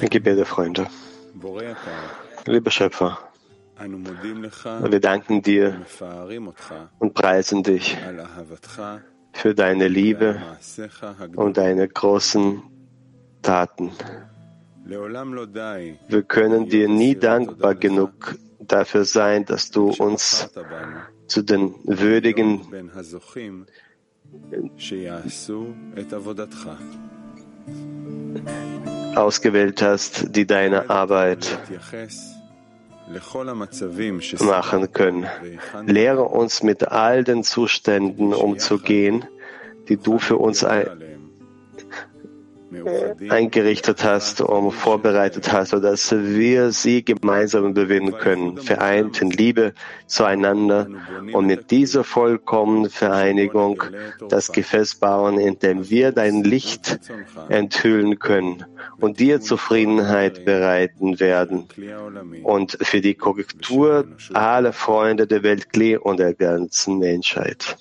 Ein Gebet der Freunde. Lieber Schöpfer, wir danken dir und preisen dich für deine Liebe und deine großen Taten. Wir können dir nie dankbar genug dafür sein, dass du uns zu den würdigen ausgewählt hast, die deine Arbeit machen können. Lehre uns mit all den Zuständen umzugehen, die du für uns eingerichtet hast und vorbereitet hast, sodass wir sie gemeinsam überwinden können, vereint in Liebe zueinander und mit dieser vollkommenen Vereinigung das Gefäß bauen, in dem wir dein Licht enthüllen können und dir Zufriedenheit bereiten werden und für die Korrektur aller Freunde der Welt und der ganzen Menschheit.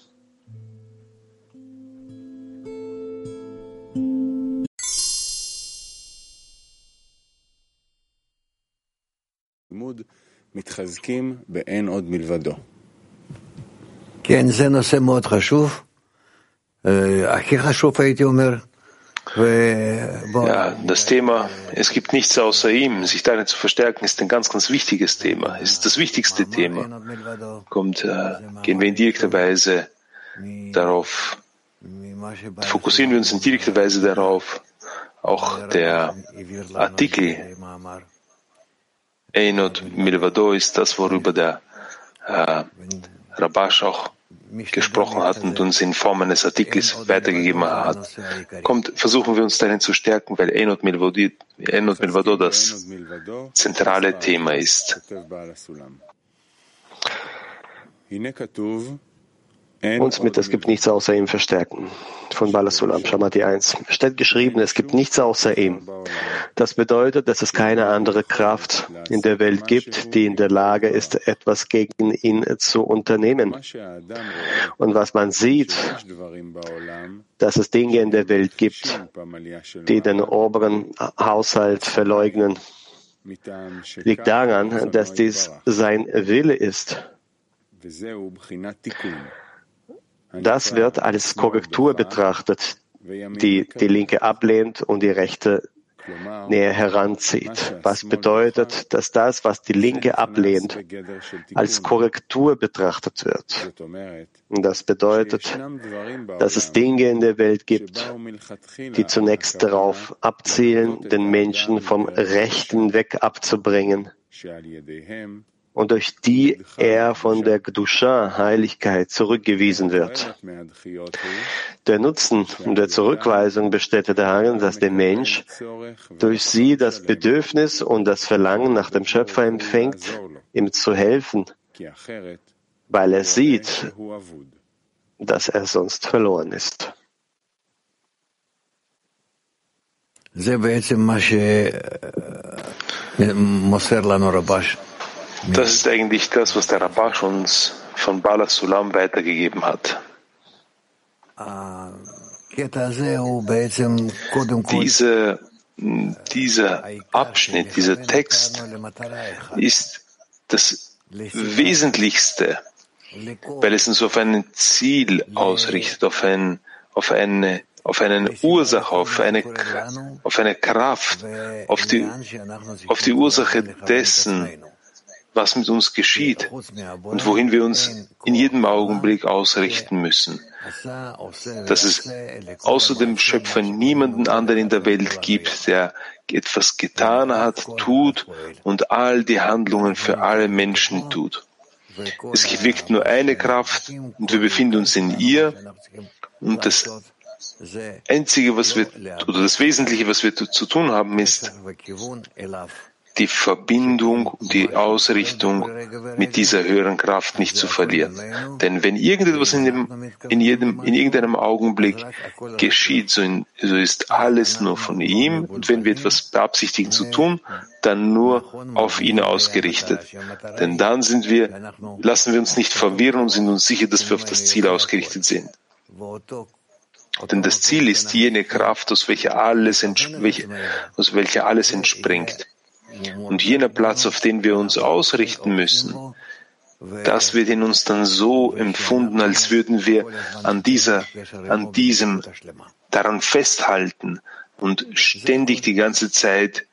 כן, זה נושא מאוד חשוב, הכי חשוב הייתי אומר. Ja, das Thema, es gibt nichts außer ihm, sich darin zu verstärken, ist ein ganz, ganz wichtiges Thema, ist das wichtigste Thema. Kommt, äh, gehen wir in direkter Weise darauf, fokussieren wir uns in direkter Weise darauf, auch der Artikel Einot Milvado ist das, worüber der äh, Rabash auch gesprochen hat und uns in Form eines Artikels weitergegeben hat. Kommt, versuchen wir uns darin zu stärken, weil Einot Milvado das zentrale Thema ist uns mit Es gibt nichts außer ihm verstärken. Von Balasulam, Shamati 1. Steht geschrieben, es gibt nichts außer ihm. Das bedeutet, dass es keine andere Kraft in der Welt gibt, die in der Lage ist, etwas gegen ihn zu unternehmen. Und was man sieht, dass es Dinge in der Welt gibt, die den oberen Haushalt verleugnen, liegt daran, dass dies sein Wille ist. Das wird als Korrektur betrachtet, die die Linke ablehnt und die Rechte näher heranzieht. Was bedeutet, dass das, was die Linke ablehnt, als Korrektur betrachtet wird. Und das bedeutet, dass es Dinge in der Welt gibt, die zunächst darauf abzielen, den Menschen vom Rechten weg abzubringen und durch die er von der Gdusha, Heiligkeit, zurückgewiesen wird. Der Nutzen der Zurückweisung besteht darin, dass der Mensch durch sie das Bedürfnis und das Verlangen nach dem Schöpfer empfängt, ihm zu helfen, weil er sieht, dass er sonst verloren ist. זה Das ist eigentlich das, was der Rabash uns von Bala Sulam weitergegeben hat. Diese, dieser Abschnitt, dieser Text ist das Wesentlichste, weil es uns auf ein Ziel ausrichtet, auf, ein, auf eine auf eine Ursache, auf eine, auf eine Kraft, auf die, auf die Ursache dessen, was mit uns geschieht und wohin wir uns in jedem Augenblick ausrichten müssen. Dass es außer dem Schöpfer niemanden anderen in der Welt gibt, der etwas getan hat, tut und all die Handlungen für alle Menschen tut. Es wirkt nur eine Kraft und wir befinden uns in ihr und das Einzige, was wir, oder das Wesentliche, was wir zu tun haben, ist, die Verbindung, die Ausrichtung mit dieser höheren Kraft nicht zu verlieren. Denn wenn irgendetwas in, dem, in, jedem, in irgendeinem Augenblick geschieht, so, in, so ist alles nur von ihm. Und wenn wir etwas beabsichtigen zu tun, dann nur auf ihn ausgerichtet. Denn dann sind wir, lassen wir uns nicht verwirren und sind uns sicher, dass wir auf das Ziel ausgerichtet sind. Denn das Ziel ist jene Kraft, aus welcher alles, aus welcher alles entspringt. Und jener Platz, auf den wir uns ausrichten müssen, das wird in uns dann so empfunden, als würden wir an dieser, an diesem daran festhalten und ständig die ganze Zeit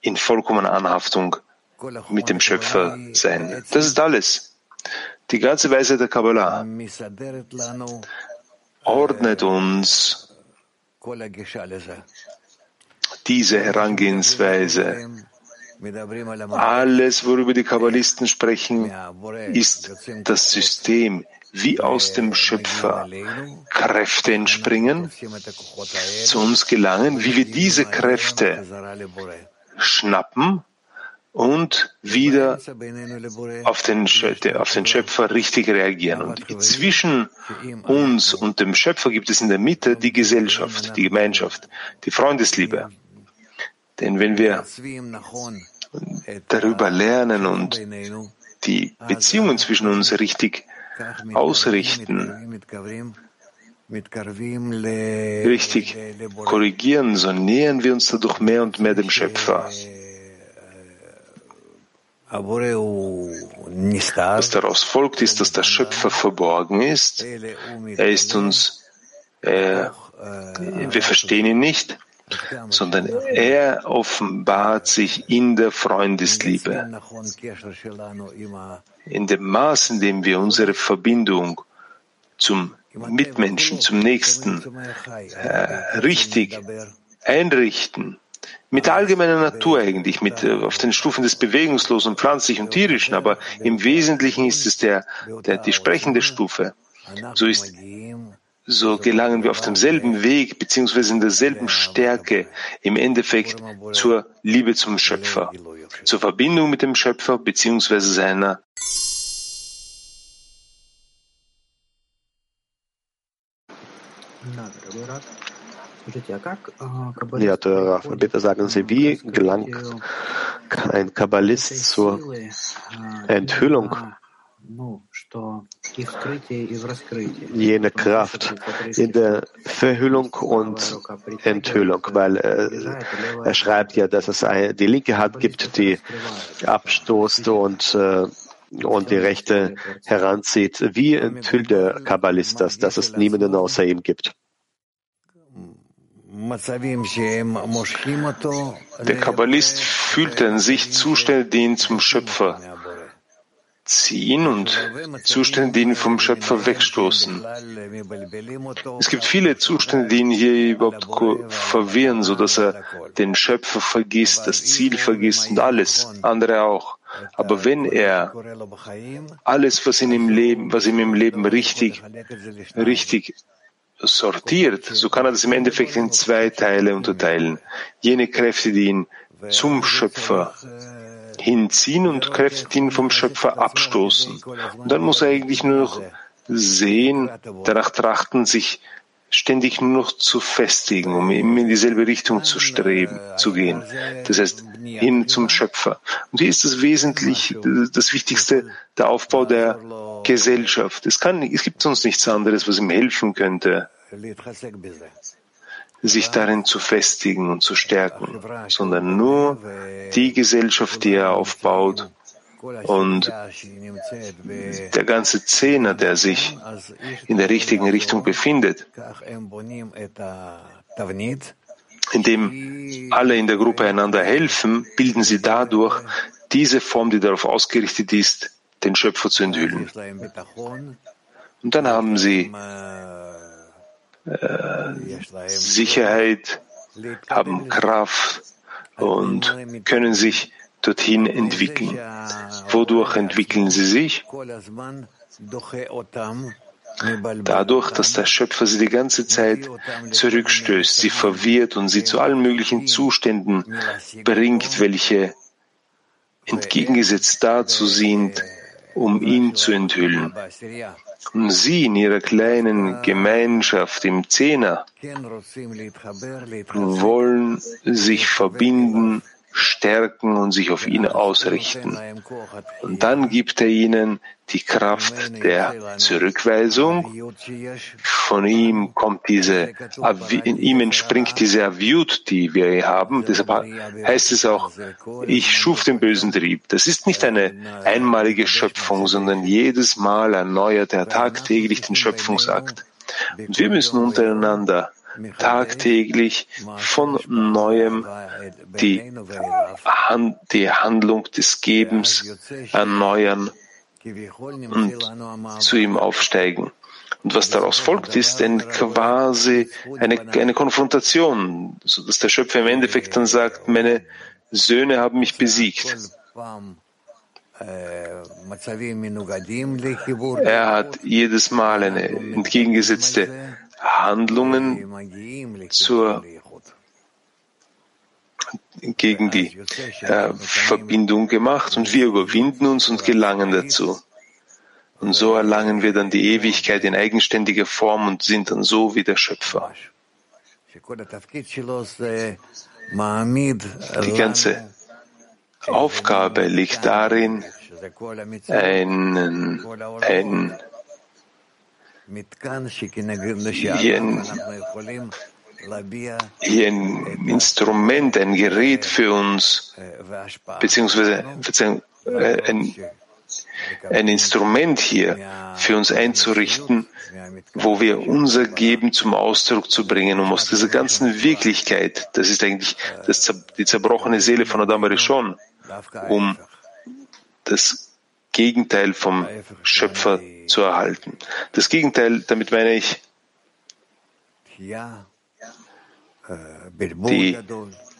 in vollkommener Anhaftung mit dem Schöpfer sein. Das ist alles. Die ganze Weise der Kabbalah ordnet uns diese Herangehensweise. Alles, worüber die Kabbalisten sprechen, ist das System, wie aus dem Schöpfer Kräfte entspringen, zu uns gelangen, wie wir diese Kräfte schnappen und wieder auf den, auf den Schöpfer richtig reagieren. Und zwischen uns und dem Schöpfer gibt es in der Mitte die Gesellschaft, die Gemeinschaft, die Freundesliebe. Denn wenn wir darüber lernen und die Beziehungen zwischen uns richtig ausrichten, richtig korrigieren, so nähern wir uns dadurch mehr und mehr dem Schöpfer. Was daraus folgt, ist, dass der Schöpfer verborgen ist. Er ist uns, äh, wir verstehen ihn nicht, sondern er offenbart sich in der Freundesliebe. In dem Maß, in dem wir unsere Verbindung zum Mitmenschen, zum Nächsten äh, richtig einrichten, mit der allgemeinen Natur eigentlich, mit, äh, auf den Stufen des Bewegungslosen, Pflanzlichen und Tierischen, aber im Wesentlichen ist es der, der, die sprechende Stufe. So ist so gelangen wir auf demselben Weg beziehungsweise in derselben Stärke im Endeffekt zur Liebe zum Schöpfer, zur Verbindung mit dem Schöpfer beziehungsweise seiner ja, Rav, bitte sagen Sie, wie gelangt ein Kabbalist zur Enthüllung jene Kraft in der Verhüllung und Enthüllung, weil äh, er schreibt ja, dass es eine, die linke Hand gibt, die abstoßt und, äh, und die rechte heranzieht. Wie enthüllt der Kabbalist das, dass es niemanden außer ihm gibt? Der Kabbalist fühlt in sich Zustände, die ihn zum Schöpfer ziehen und Zustände, die ihn vom Schöpfer wegstoßen. Es gibt viele Zustände, die ihn hier überhaupt verwirren, so dass er den Schöpfer vergisst, das Ziel vergisst und alles, andere auch. Aber wenn er alles, was in ihm Leben, was ihm im Leben richtig, richtig sortiert, so kann er das im Endeffekt in zwei Teile unterteilen. Jene Kräfte, die ihn zum Schöpfer hinziehen und Kräfte, ihn vom Schöpfer abstoßen. Und dann muss er eigentlich nur noch sehen, danach trachten, sich ständig nur noch zu festigen, um immer in dieselbe Richtung zu streben, zu gehen. Das heißt, hin zum Schöpfer. Und hier ist das wesentlich, das Wichtigste, der Aufbau der Gesellschaft. Es kann, es gibt sonst nichts anderes, was ihm helfen könnte, sich darin zu festigen und zu stärken, sondern nur die Gesellschaft, die er aufbaut und der ganze Zehner, der sich in der richtigen Richtung befindet, indem alle in der Gruppe einander helfen, bilden sie dadurch diese Form, die darauf ausgerichtet ist, den Schöpfer zu enthüllen. Und dann haben sie äh, Sicherheit, haben Kraft und können sich dorthin entwickeln. Wodurch entwickeln sie sich? Dadurch, dass der Schöpfer sie die ganze Zeit zurückstößt, sie verwirrt und sie zu allen möglichen Zuständen bringt, welche entgegengesetzt dazu sind, um ihn zu enthüllen. Und sie in ihrer kleinen Gemeinschaft im Zehner wollen sich verbinden, stärken und sich auf ihn ausrichten. Und dann gibt er ihnen die Kraft der Zurückweisung. Von ihm kommt diese, in ihm entspringt diese Aviut, die wir haben. Deshalb heißt es auch, ich schuf den bösen Trieb. Das ist nicht eine einmalige Schöpfung, sondern jedes Mal erneuert er tagtäglich den Schöpfungsakt. Und wir müssen untereinander tagtäglich von neuem die, die Handlung des Gebens erneuern und zu ihm aufsteigen. Und was daraus folgt, ist ein quasi eine, eine Konfrontation, so dass der Schöpfer im Endeffekt dann sagt, meine Söhne haben mich besiegt. Er hat jedes Mal eine entgegengesetzte Handlungen zur, gegen die äh, Verbindung gemacht und wir überwinden uns und gelangen dazu. Und so erlangen wir dann die Ewigkeit in eigenständiger Form und sind dann so wie der Schöpfer. Die ganze Aufgabe liegt darin, einen, ein hier ein, hier ein Instrument, ein Gerät für uns, beziehungsweise ein, ein Instrument hier für uns einzurichten, wo wir unser Geben zum Ausdruck zu bringen, um aus dieser ganzen Wirklichkeit, das ist eigentlich das, die zerbrochene Seele von Adam Rishon, um das Gegenteil vom Schöpfer zu erhalten. Das Gegenteil, damit meine ich die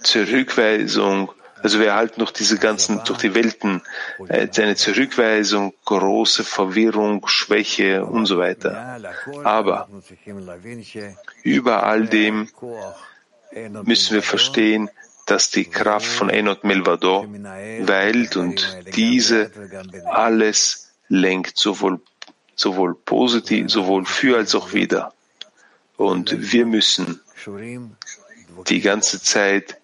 Zurückweisung, also wir erhalten durch diese ganzen, durch die Welten äh, eine Zurückweisung, große Verwirrung, Schwäche und so weiter. Aber über all dem müssen wir verstehen, dass die Kraft von Enot Melvado weilt und diese alles lenkt, sowohl sowohl positiv, sowohl für als auch wieder. Und wir müssen die ganze Zeit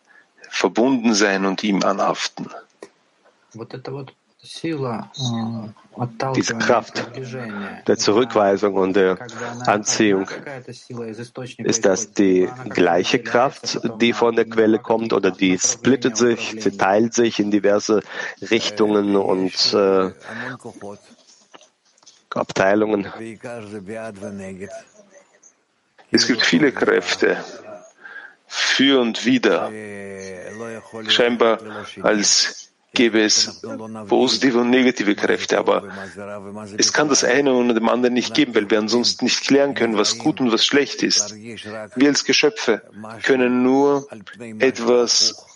verbunden sein und ihm anhaften. Diese Kraft der Zurückweisung und der Anziehung, ist das die gleiche Kraft, die von der Quelle kommt, oder die splittet sich, sie teilt sich in diverse Richtungen und äh, Abteilungen. Es gibt viele Kräfte für und wider. Scheinbar als gäbe es positive und negative Kräfte, aber es kann das eine und dem anderen nicht geben, weil wir ansonsten nicht klären können, was gut und was schlecht ist. Wir als Geschöpfe können nur etwas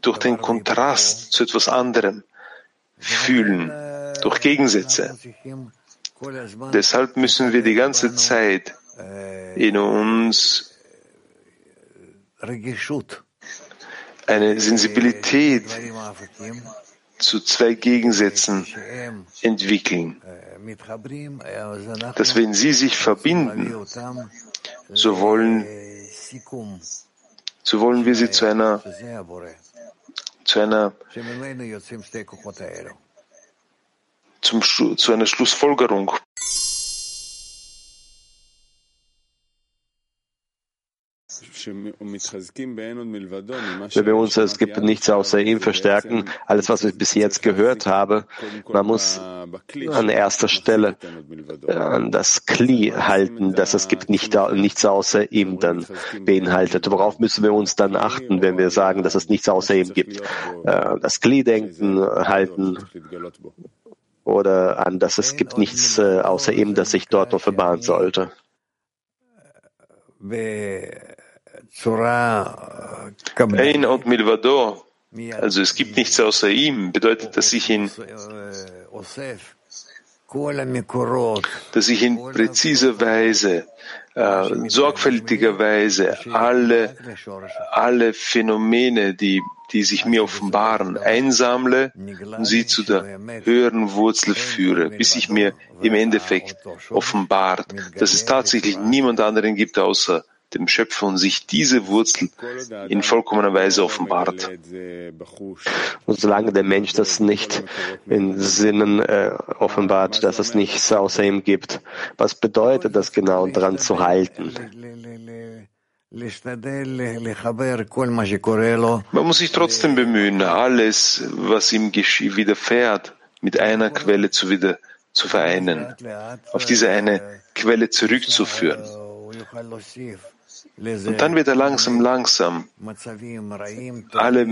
durch den Kontrast zu etwas anderem fühlen durch Gegensätze. Deshalb müssen wir die ganze Zeit in uns eine Sensibilität zu zwei Gegensätzen entwickeln, dass wenn sie sich verbinden, so wollen, so wollen wir sie zu einer, zu einer zum, zu einer Schlussfolgerung Wenn wir uns, es gibt nichts außer ihm verstärken, alles, was ich bis jetzt gehört habe, man muss an erster Stelle an das Kli halten, dass es gibt nicht, nichts außer ihm dann beinhaltet. Worauf müssen wir uns dann achten, wenn wir sagen, dass es nichts außer ihm gibt? Äh, das Kli-Denken halten oder an, dass es gibt nichts äh, außer ihm, das sich dort offenbaren sollte. Ein und Milvado, also es gibt nichts außer ihm, bedeutet, dass ich in dass ich in präziser Weise, äh, sorgfältiger Weise alle, alle Phänomene, die die sich mir offenbaren, einsammle und sie zu der höheren Wurzel führe, bis sich mir im Endeffekt offenbart, dass es tatsächlich niemand anderen gibt außer dem Schöpfer und sich diese Wurzel in vollkommener Weise offenbart. Und solange der Mensch das nicht in Sinnen äh, offenbart, dass es nichts außer ihm gibt, was bedeutet das genau, dran zu halten? Man muss sich trotzdem bemühen, alles, was ihm widerfährt, mit einer Quelle zu, wieder, zu vereinen, auf diese eine Quelle zurückzuführen. Und dann wird er langsam, langsam alle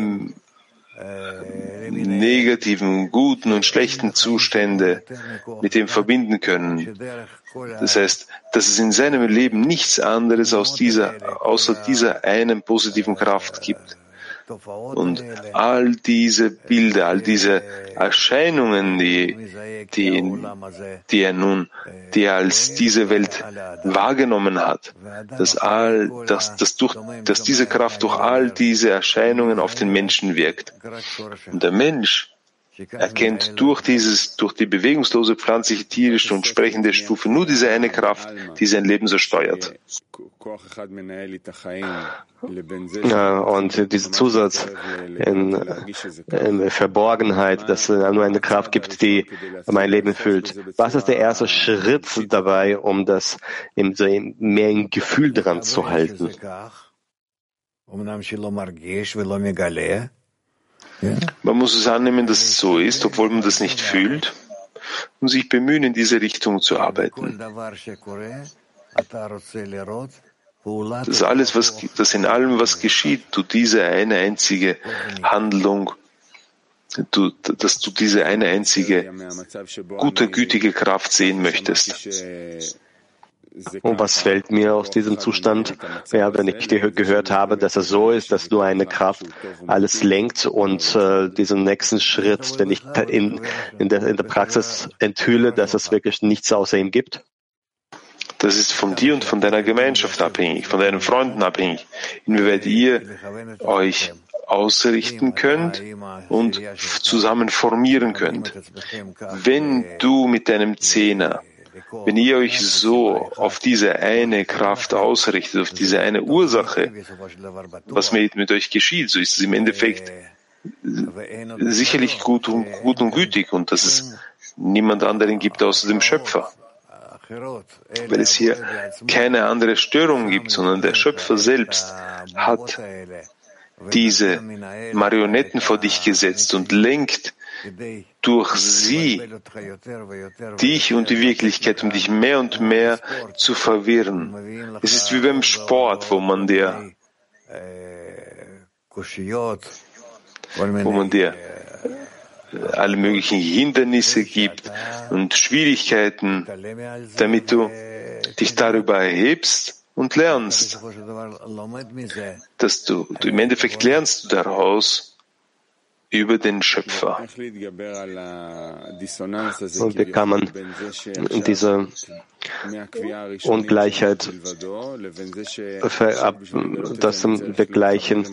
negativen, guten und schlechten Zustände mit ihm verbinden können. Das heißt, dass es in seinem Leben nichts anderes aus dieser, außer dieser einen positiven Kraft gibt. Und all diese Bilder, all diese Erscheinungen, die, die, die er nun, die er als diese Welt wahrgenommen hat, dass all, dass, dass durch, dass diese Kraft durch all diese Erscheinungen auf den Menschen wirkt. Und der Mensch erkennt durch dieses, durch die bewegungslose pflanzliche, tierische und sprechende Stufe nur diese eine Kraft, die sein Leben so steuert. Und dieser Zusatz in, in Verborgenheit, dass es nur eine Kraft gibt, die mein Leben füllt. Was ist der erste Schritt dabei, um das mehr ein Gefühl dran zu halten? Man muss es annehmen, dass es so ist, obwohl man das nicht fühlt, und sich bemühen, in diese Richtung zu arbeiten. Das alles, was, das in allem, was geschieht, du diese eine einzige Handlung, du, dass du diese eine einzige gute, gütige Kraft sehen möchtest. Und was fällt mir aus diesem Zustand? Ja, wenn ich gehört habe, dass es so ist, dass nur eine Kraft alles lenkt und äh, diesen nächsten Schritt, wenn ich in, in, der, in der Praxis enthülle, dass es wirklich nichts außer ihm gibt? Das ist von dir und von deiner Gemeinschaft abhängig, von deinen Freunden abhängig, inwieweit ihr euch ausrichten könnt und zusammen formieren könnt. Wenn du mit deinem Zehner wenn ihr euch so auf diese eine Kraft ausrichtet, auf diese eine Ursache, was mit, mit euch geschieht, so ist es im Endeffekt sicherlich gut und, gut und gütig und dass es niemand anderen gibt außer dem Schöpfer. Weil es hier keine andere Störung gibt, sondern der Schöpfer selbst hat diese Marionetten vor dich gesetzt und lenkt durch sie dich und die Wirklichkeit, um dich mehr und mehr zu verwirren. Es ist wie beim Sport, wo man dir, wo man dir alle möglichen Hindernisse gibt und Schwierigkeiten, damit du dich darüber erhebst und lernst, dass du, du im Endeffekt lernst daraus, über den Schöpfer. Und wie kann man diese Ungleichheit das begleichen,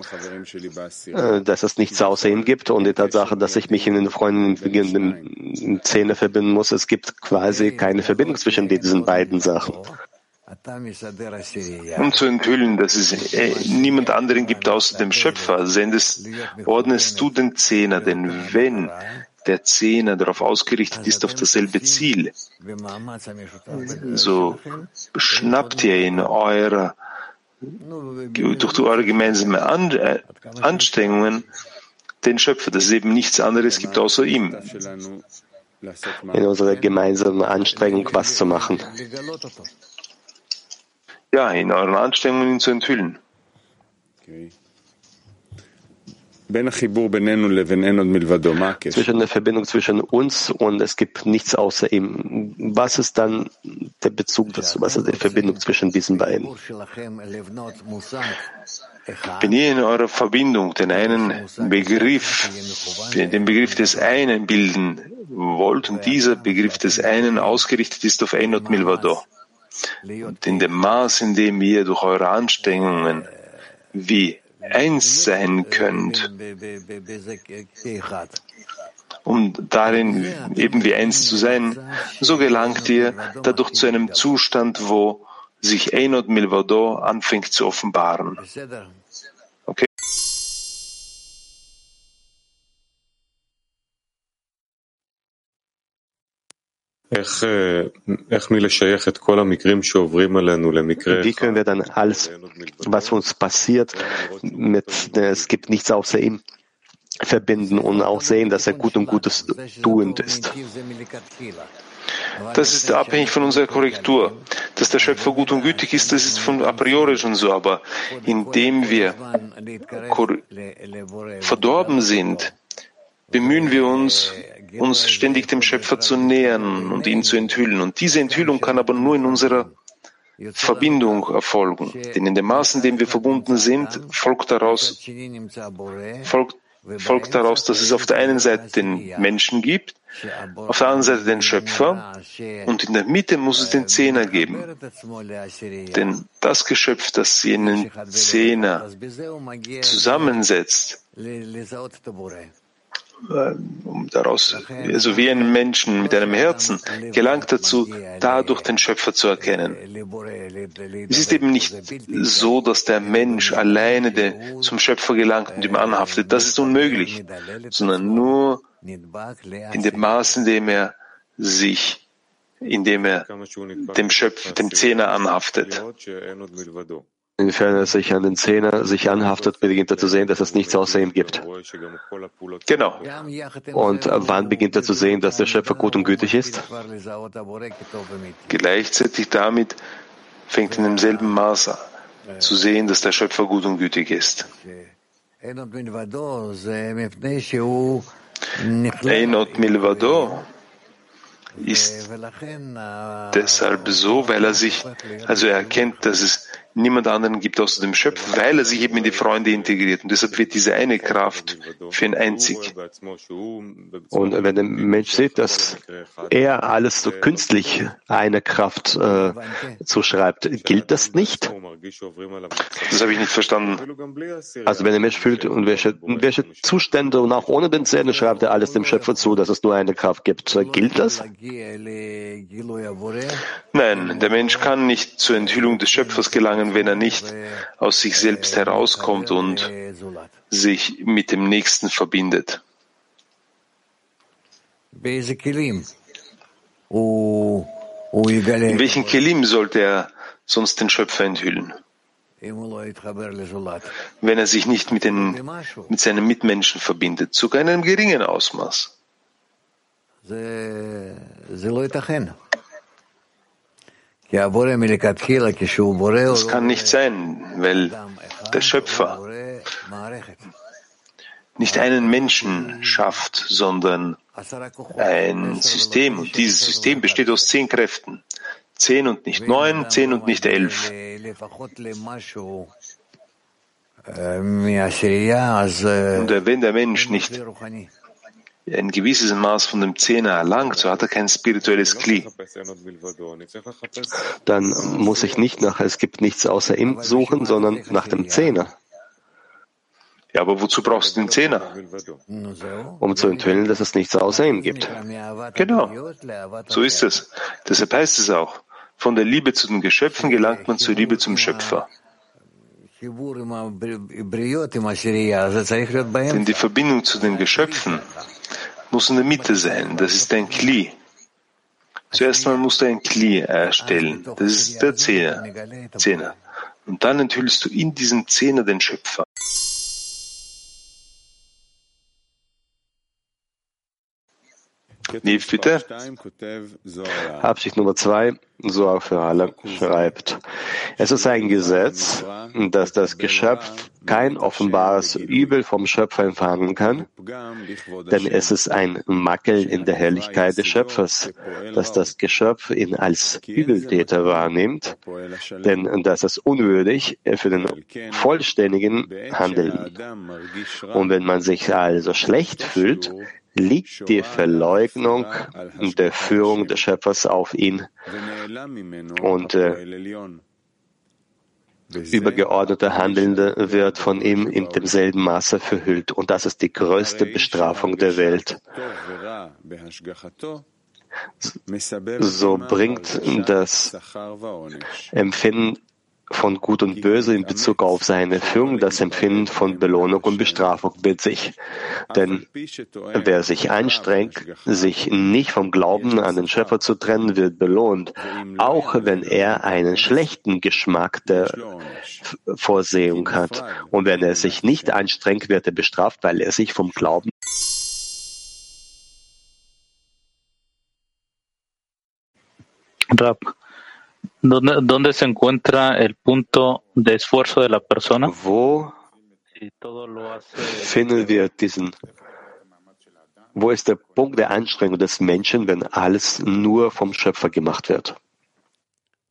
äh, dass es nichts außer ihm gibt und die Tatsache, dass ich mich in den Freunden in Zähne verbinden muss. Es gibt quasi keine Verbindung zwischen diesen beiden Sachen um zu enthüllen, dass es äh, niemand anderen gibt außer dem Schöpfer, sendest, ordnest du den Zehner, denn wenn der Zehner darauf ausgerichtet ist, auf dasselbe Ziel, so schnappt ihr in eurer, durch eure gemeinsamen äh, Anstrengungen den Schöpfer, dass es eben nichts anderes gibt außer ihm. In unserer gemeinsamen Anstrengung was zu machen ja, in euren Anstrengungen ihn zu enthüllen. Zwischen der Verbindung zwischen uns und es gibt nichts außer ihm. Was ist dann der Bezug dazu? Was ist die Verbindung zwischen diesen beiden? Wenn ihr in eurer Verbindung den einen Begriff, den Begriff des einen bilden wollt und dieser Begriff des einen ausgerichtet ist auf Enot Milvado, und in dem Maß, in dem ihr durch eure Anstrengungen wie eins sein könnt, um darin eben wie eins zu sein, so gelangt ihr dadurch zu einem Zustand, wo sich Einot Milvado anfängt zu offenbaren. Wie können wir dann alles, was uns passiert, mit, es gibt nichts außer ihm, verbinden und auch sehen, dass er gut und Gutes tuend ist? Das ist abhängig von unserer Korrektur. Dass der Schöpfer gut und gütig ist, das ist von a priori schon so. Aber indem wir verdorben sind, bemühen wir uns, uns ständig dem Schöpfer zu nähern und ihn zu enthüllen. Und diese Enthüllung kann aber nur in unserer Verbindung erfolgen. Denn in dem Maß, in dem wir verbunden sind, folgt daraus, folgt folgt daraus, dass es auf der einen Seite den Menschen gibt, auf der anderen Seite den Schöpfer und in der Mitte muss es den Zehner geben. Denn das Geschöpf, das jenen Zehner zusammensetzt, um daraus, also wie ein Menschen mit einem Herzen, gelangt dazu, dadurch den Schöpfer zu erkennen. Es ist eben nicht so, dass der Mensch alleine zum Schöpfer gelangt und ihm anhaftet. Das ist unmöglich, sondern nur in dem Maß, in dem er sich, in dem er dem Schöpfer, dem Zehner anhaftet. Inwiefern er sich an den Zehner sich anhaftet, beginnt er zu sehen, dass es nichts außer ihm gibt. Genau. Und wann beginnt er zu sehen, dass der Schöpfer gut und gütig ist? Gleichzeitig damit fängt in demselben Maß an zu sehen, dass der Schöpfer gut und gütig ist. Einot Milvado ist deshalb so, weil er sich, also er erkennt, dass es niemand anderen gibt außer dem Schöpfer, weil er sich eben in die Freunde integriert. Und deshalb wird diese eine Kraft für ihn einzig. Und wenn der Mensch sieht, dass er alles so künstlich eine Kraft äh, zuschreibt, gilt das nicht? Das habe ich nicht verstanden. Also wenn der Mensch fühlt, und welche, welche Zustände und auch ohne den Zähne schreibt er alles dem Schöpfer zu, dass es nur eine Kraft gibt, gilt das? Nein, der Mensch kann nicht zur Enthüllung des Schöpfers gelangen, gegangen, wenn er nicht aus sich selbst herauskommt und sich mit dem Nächsten verbindet. In welchen Kelim sollte er sonst den Schöpfer enthüllen? Wenn er sich nicht mit, den, mit seinen Mitmenschen verbindet, sogar in einem geringen Ausmaß. Das kann nicht sein, weil der Schöpfer nicht einen Menschen schafft, sondern ein System. Und dieses System besteht aus zehn Kräften. Zehn und nicht neun, zehn und nicht elf. Und wenn der Mensch nicht ein gewisses Maß von dem Zehner erlangt, so hat er kein spirituelles Kli. Dann muss ich nicht nach es gibt nichts außer ihm suchen, sondern nach dem Zehner. Ja, aber wozu brauchst du den Zehner? Um zu enthüllen, dass es nichts außer ihm gibt. Genau. So ist es. Deshalb heißt es auch, von der Liebe zu den Geschöpfen gelangt man zur Liebe zum Schöpfer. Denn die Verbindung zu den Geschöpfen muss in der Mitte sein. Das ist ein Kli. Zuerst einmal musst du ein Kli erstellen. Das ist der Zehner. Zehner. Und dann enthüllst du in diesem Zehner den Schöpfer. Nief, bitte. Absicht Nummer zwei, so auch für alle, schreibt. Es ist ein Gesetz, dass das Geschöpf kein offenbares Übel vom Schöpfer empfangen kann, denn es ist ein Makel in der Herrlichkeit des Schöpfers, dass das Geschöpf ihn als Übeltäter wahrnimmt, denn das ist unwürdig für den vollständigen Handeln. Und wenn man sich also schlecht fühlt, liegt die Verleugnung der Führung des Schöpfers auf ihn und äh, übergeordnete Handelnde wird von ihm in demselben Maße verhüllt. Und das ist die größte Bestrafung der Welt. so bringt das Empfinden von Gut und Böse in Bezug auf seine Führung das Empfinden von Belohnung und Bestrafung mit sich. Denn wer sich anstrengt, sich nicht vom Glauben an den Schöpfer zu trennen, wird belohnt, auch wenn er einen schlechten Geschmack der Vorsehung hat. Und wenn er sich nicht anstrengt, wird er bestraft, weil er sich vom Glauben Rab, ¿Dónde, ¿Dónde se encuentra el punto de esfuerzo de la persona? Wo finden wir diesen, wo ist der Punkt der Anstrengung des Menschen, wenn alles nur vom Schöpfer gemacht wird?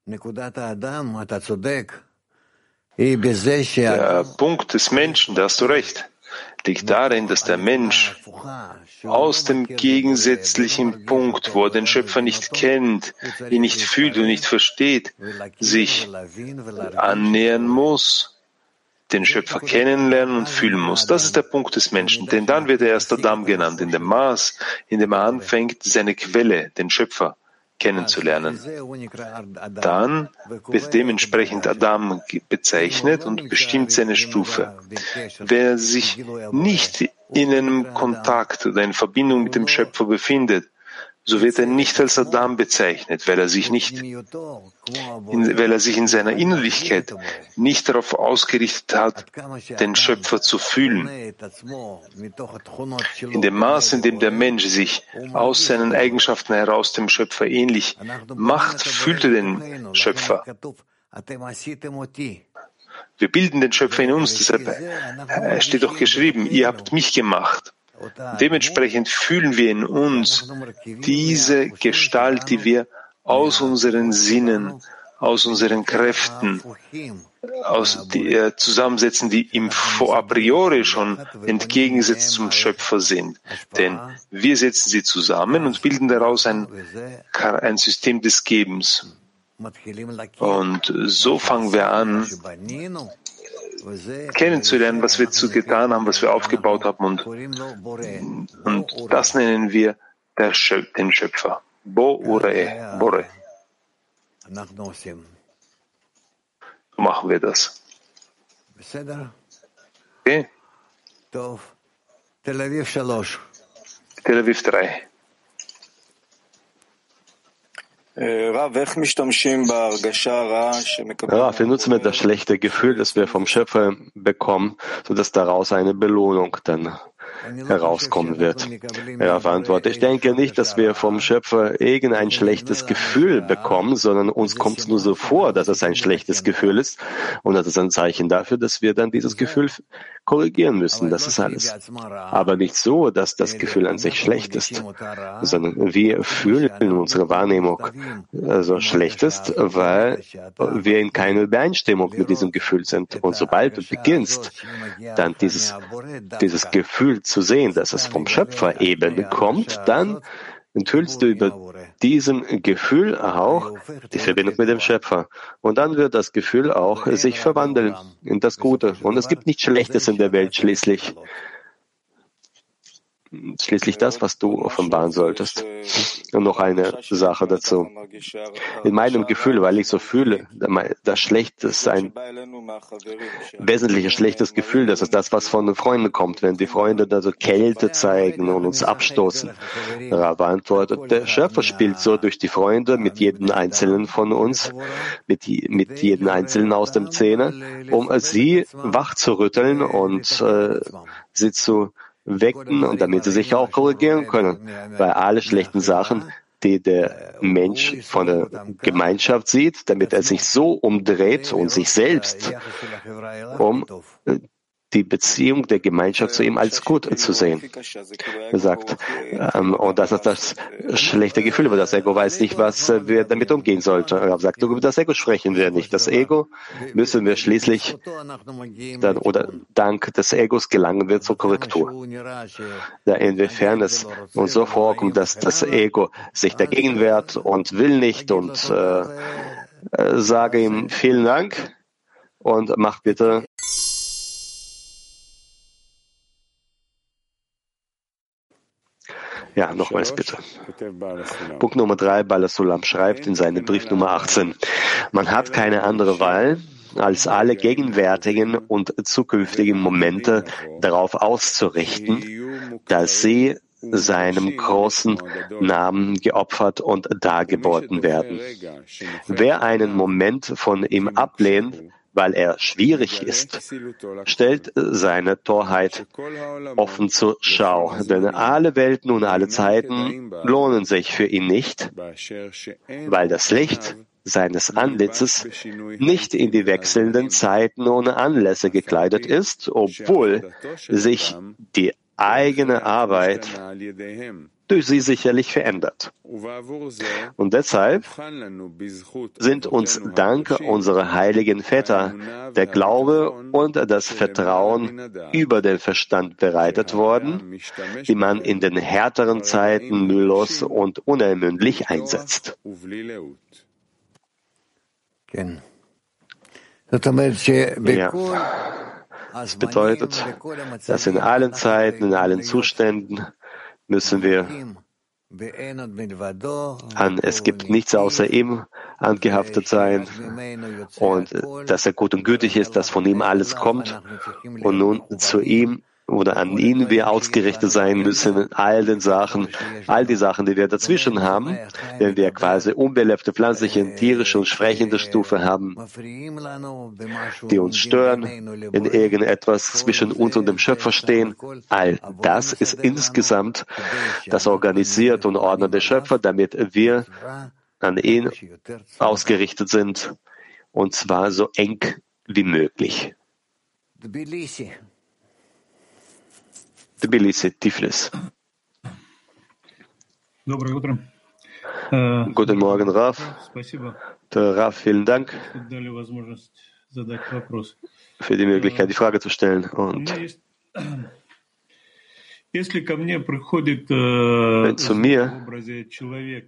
Der Punkt des Menschen, da hast du recht liegt darin, dass der Mensch aus dem gegensätzlichen Punkt, wo er den Schöpfer nicht kennt, ihn nicht fühlt und nicht versteht, sich annähern muss, den Schöpfer kennenlernen und fühlen muss. Das ist der Punkt des Menschen, denn dann wird er erst Adam genannt, in dem Maß, in dem er anfängt, seine Quelle, den Schöpfer, kennenzulernen. Dann wird dementsprechend Adam bezeichnet und bestimmt seine Stufe. Wer sich nicht in einem Kontakt oder in Verbindung mit dem Schöpfer befindet, so wird er nicht als Adam bezeichnet, weil er sich nicht, in, weil er sich in seiner Innerlichkeit nicht darauf ausgerichtet hat, den Schöpfer zu fühlen. In dem Maß, in dem der Mensch sich aus seinen Eigenschaften heraus dem Schöpfer ähnlich macht, fühlt er den Schöpfer. Wir bilden den Schöpfer in uns, deshalb äh, steht doch geschrieben, ihr habt mich gemacht. Dementsprechend fühlen wir in uns diese Gestalt, die wir aus unseren Sinnen, aus unseren Kräften, aus die, äh, zusammensetzen, die im a priori schon entgegengesetzt zum Schöpfer sind. Denn wir setzen sie zusammen und bilden daraus ein, ein System des Gebens. Und so fangen wir an, kennenzulernen, was wir zu getan haben, was wir aufgebaut haben. Und, und das nennen wir Schöp den Schöpfer. Bo Ure, Bore. So machen wir das. Okay? Tel Aviv 3. Raf, wir nutzen das schlechte Gefühl, das wir vom Schöpfer bekommen, sodass daraus eine Belohnung dann herauskommen wird. Er antwortet, ich denke nicht, dass wir vom Schöpfer irgendein schlechtes Gefühl bekommen, sondern uns kommt es nur so vor, dass es ein schlechtes Gefühl ist. Und das ist ein Zeichen dafür, dass wir dann dieses Gefühl korrigieren müssen. Das ist alles. Aber nicht so, dass das Gefühl an sich schlecht ist, sondern wir fühlen in unserer Wahrnehmung also schlecht ist, weil wir in keiner Übereinstimmung mit diesem Gefühl sind. Und sobald du beginnst, dann dieses, dieses Gefühl zu sehen, dass es vom Schöpfer eben kommt, dann enthüllst du über diesem Gefühl auch die Verbindung mit dem Schöpfer. Und dann wird das Gefühl auch sich verwandeln in das Gute. Und es gibt nichts Schlechtes in der Welt schließlich schließlich das, was du offenbaren solltest. Und noch eine Sache dazu. In meinem Gefühl, weil ich so fühle, das Schlechte ist ein wesentliches schlechtes Gefühl. Das ist das, was von den Freunden kommt. Wenn die Freunde da so Kälte zeigen und uns abstoßen. Rabbi antwortet, der Schöpfer spielt so durch die Freunde mit jedem Einzelnen von uns, mit, mit jedem Einzelnen aus dem Zähne, um sie wach zu rütteln und äh, sie zu wecken und damit sie sich auch korrigieren können. Weil alle schlechten Sachen, die der Mensch von der Gemeinschaft sieht, damit er sich so umdreht und sich selbst um die Beziehung der Gemeinschaft zu ihm als gut zu sehen. Er sagt, ähm, und das ist das schlechte Gefühl, weil das Ego weiß nicht, was wir damit umgehen sollten. Er sagt, über das Ego sprechen wir nicht. Das Ego müssen wir schließlich dann, oder dank des Egos gelangen wir zur Korrektur. Da inwiefern es uns so vorkommt, dass das Ego sich dagegen wehrt und will nicht und äh, äh sage ihm vielen Dank und mach bitte Ja, nochmals bitte. Punkt Nummer drei, Balasulam schreibt in seinem Brief Nummer 18, man hat keine andere Wahl, als alle gegenwärtigen und zukünftigen Momente darauf auszurichten, dass sie seinem großen Namen geopfert und dargeboten werden. Wer einen Moment von ihm ablehnt, weil er schwierig ist, stellt seine Torheit offen zur Schau. Denn alle Welten und alle Zeiten lohnen sich für ihn nicht, weil das Licht seines Anlitzes nicht in die wechselnden Zeiten und Anlässe gekleidet ist, obwohl sich die eigene Arbeit durch sie sicherlich verändert. Und deshalb sind uns dank unserer heiligen Väter der Glaube und das Vertrauen über den Verstand bereitet worden, die man in den härteren Zeiten mühelos und unermüdlich einsetzt. Ja. Das bedeutet, dass in allen Zeiten, in allen Zuständen müssen wir an es gibt nichts außer ihm angehaftet sein und dass er gut und gütig ist, dass von ihm alles kommt und nun zu ihm oder an ihn wir ausgerichtet sein müssen in all den Sachen, all die Sachen, die wir dazwischen haben, wenn wir quasi unbelebte pflanzliche, tierische und sprechende Stufe haben, die uns stören, in irgendetwas zwischen uns und dem Schöpfer stehen. All das ist insgesamt das organisiert und ordnende Schöpfer, damit wir an ihn ausgerichtet sind, und zwar so eng wie möglich. Tbilisi, Tiflis. Guten Morgen, Raf. Raf, vielen Dank für die Möglichkeit, die Frage zu stellen. Und wenn zu mir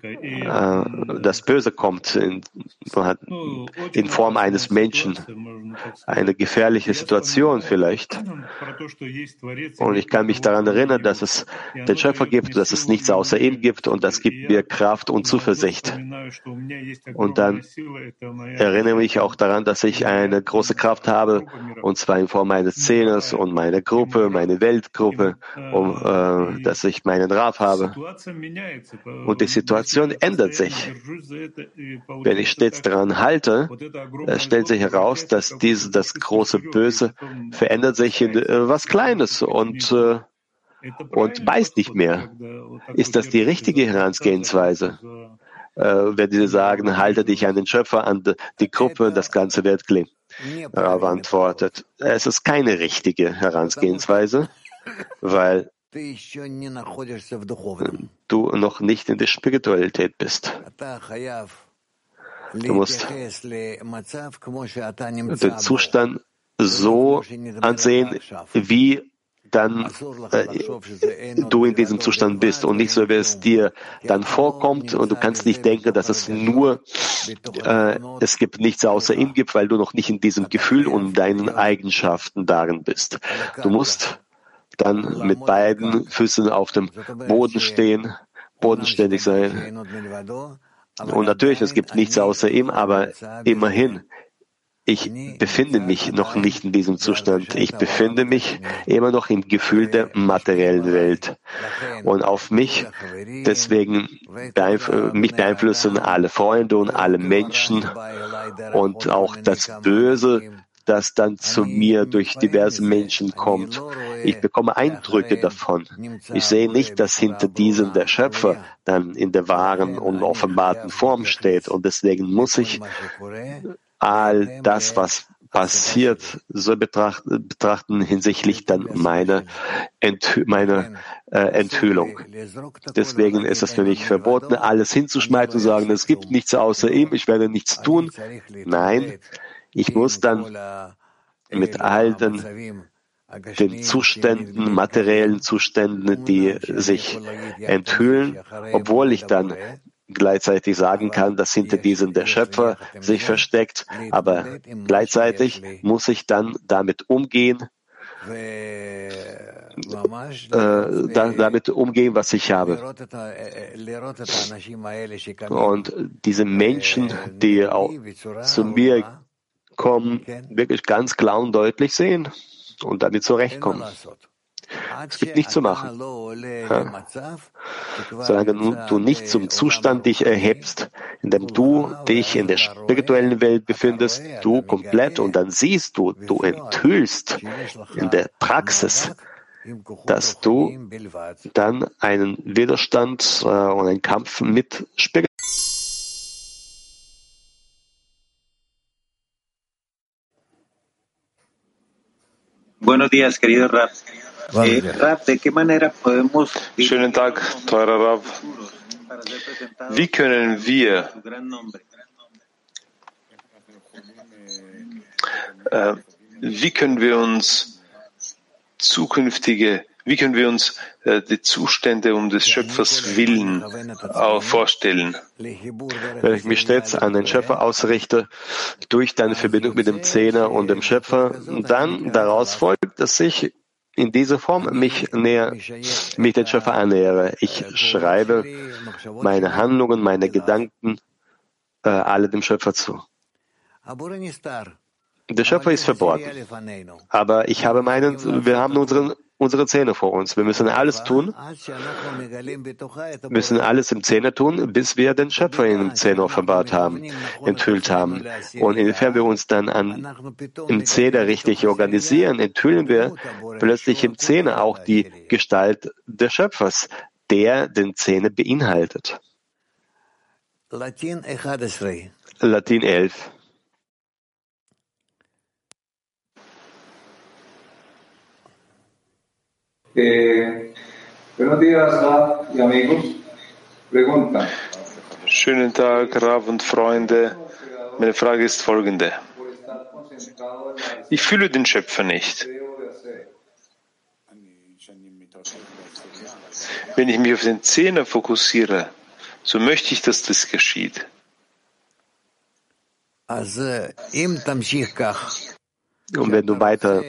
äh, das Böse kommt in, in, Form eines Menschen, eine gefährliche Situation vielleicht, und ich kann mich daran erinnern, dass es den Schöpfer gibt, dass es nichts außer ihm gibt und das gibt mir Kraft und Zuversicht. Und dann erinnere mich auch daran, dass ich eine große Kraft habe, und zwar in Form eines Zehners und meiner Gruppe, meine Weltgruppe, um äh, dass ich meinen Raf habe. Und die Situation ändert sich. Wenn ich stets daran halte, stellt sich heraus, dass diese, das große Böse verändert sich in äh, was Kleines und, äh, und beißt nicht mehr. Ist das die richtige Herangehensweise? Äh, wenn Sie sagen, halte dich an den Schöpfer, an die Gruppe, das Ganze wird klingen. Rav antwortet, es ist keine richtige Herangehensweise, weil du noch nicht in der Spiritualität bist. Du musst den Zustand so ansehen, wie dann äh, du in diesem Zustand bist und nicht so, wie es dir dann vorkommt und du kannst nicht denken, dass es nur, äh, es gibt nichts außer ihm gibt, weil du noch nicht in diesem Gefühl und deinen Eigenschaften darin bist. Du musst dann mit beiden Füßen auf dem Boden stehen, bodenständig sein. Und natürlich, es gibt nichts außer ihm, aber immerhin, ich befinde mich noch nicht in diesem Zustand. Ich befinde mich immer noch im Gefühl der materiellen Welt. Und auf mich, deswegen beeinfl mich beeinflussen alle Freunde und alle Menschen und auch das Böse, das dann zu mir durch diverse Menschen kommt. Ich bekomme Eindrücke davon. Ich sehe nicht, dass hinter diesem der Schöpfer dann in der wahren und offenbarten Form steht. Und deswegen muss ich all das, was passiert, so betrachten, betrachten hinsichtlich dann meiner Enthü meine, äh, Enthüllung. Deswegen ist es für mich verboten, alles hinzuschmeißen und zu sagen, es gibt nichts außer ihm, ich werde nichts tun. Nein, ich muss dann mit all den, den Zuständen, materiellen Zuständen, die sich enthüllen, obwohl ich dann gleichzeitig sagen kann, dass hinter diesem der Schöpfer sich versteckt, aber gleichzeitig muss ich dann damit umgehen, äh, damit umgehen, was ich habe. Und diese Menschen, die auch zu mir kommen, wirklich ganz klar und deutlich sehen und damit zurechtkommen. Es gibt nichts zu machen. Ja. Solange du nicht zum Zustand dich erhebst, in dem du dich in der spirituellen Welt befindest, du komplett, und dann siehst du, du enthüllst in der Praxis, dass du dann einen Widerstand äh, und einen Kampf mit Spirit Buenos días, querido Rab. Eh, Rab, ¿de qué manera podemos... Schönen Tag, teurer Rab. Wie können wir äh, wie können wir uns zukünftige, wie können wir uns äh, die Zustände um des Schöpfers Willen äh, vorstellen? Wenn ich mich stets an den Schöpfer ausrichte, durch deine Verbindung mit dem Zehner und dem Schöpfer, dann daraus folgt, dass ich in dieser Form mich näher, mich den Schöpfer annähere. Ich schreibe meine Handlungen, meine Gedanken, äh, alle dem Schöpfer zu. Der Schöpfer ist verborgen. Aber ich habe meinen, wir haben unseren, unsere Zähne vor uns. Wir müssen alles tun, müssen alles im Zähne tun, bis wir den Schöpfer in dem Zähne offenbart haben, enthüllt haben. Und inwiefern wir uns dann an, im Zähne richtig organisieren, enthüllen wir plötzlich im Zähne auch die Gestalt des Schöpfers, der den Zähne beinhaltet. Latin 11. Eh, buenos días, Rab y amigos. Pregunta. Schönen Tag, Rav und Freunde. Meine Frage ist folgende. Ich fühle den Schöpfer nicht. Wenn ich mich auf den Zehner fokussiere, so möchte ich, dass das geschieht. Und wenn du weiter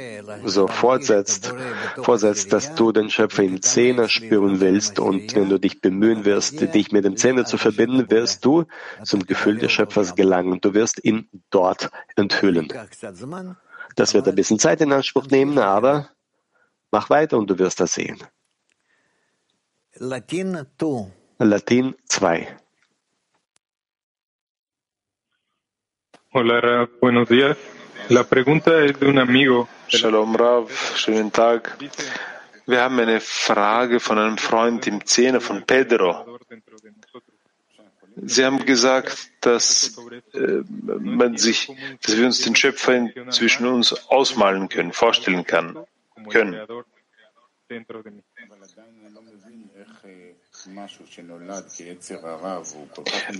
so fortsetzt, fortsetzt, dass du den Schöpfer im Zehner spüren willst und wenn du dich bemühen wirst, dich mit dem Zehner zu verbinden, wirst du zum Gefühl des Schöpfers gelangen. Du wirst ihn dort enthüllen. Das wird ein bisschen Zeit in Anspruch nehmen, aber mach weiter und du wirst das sehen. Latin 2. Hola, buenos días. La pregunta es de un amigo. Shalom Rav, schönen Tag. Wir haben eine Frage von einem Freund im Zehner von Pedro. Sie haben gesagt, dass äh, man sich, dass wir uns den Schöpfer zwischen uns ausmalen können, vorstellen kann, können.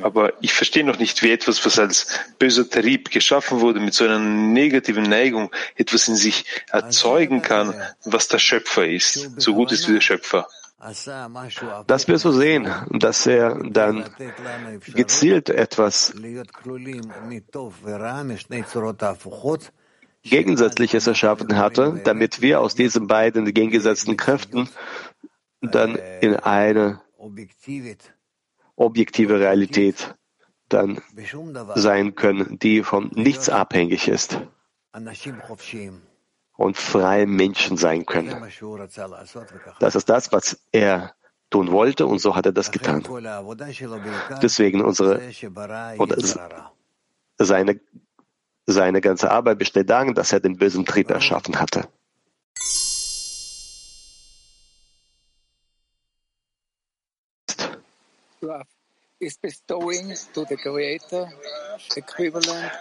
Aber ich verstehe noch nicht, wie etwas, was als böser Trieb geschaffen wurde, mit so einer negativen Neigung, etwas in sich erzeugen kann, was der Schöpfer ist, so gut ist wie der Schöpfer. Dass wir so sehen, dass er dann gezielt etwas Gegensätzliches erschaffen hatte, damit wir aus diesen beiden gegengesetzten Kräften dann in eine objektive Realität dann sein können, die von nichts abhängig ist und freie Menschen sein können. Das ist das, was er tun wollte und so hat er das getan. Deswegen unsere oder seine, seine ganze Arbeit besteht darin, dass er den bösen Trieb erschaffen hatte.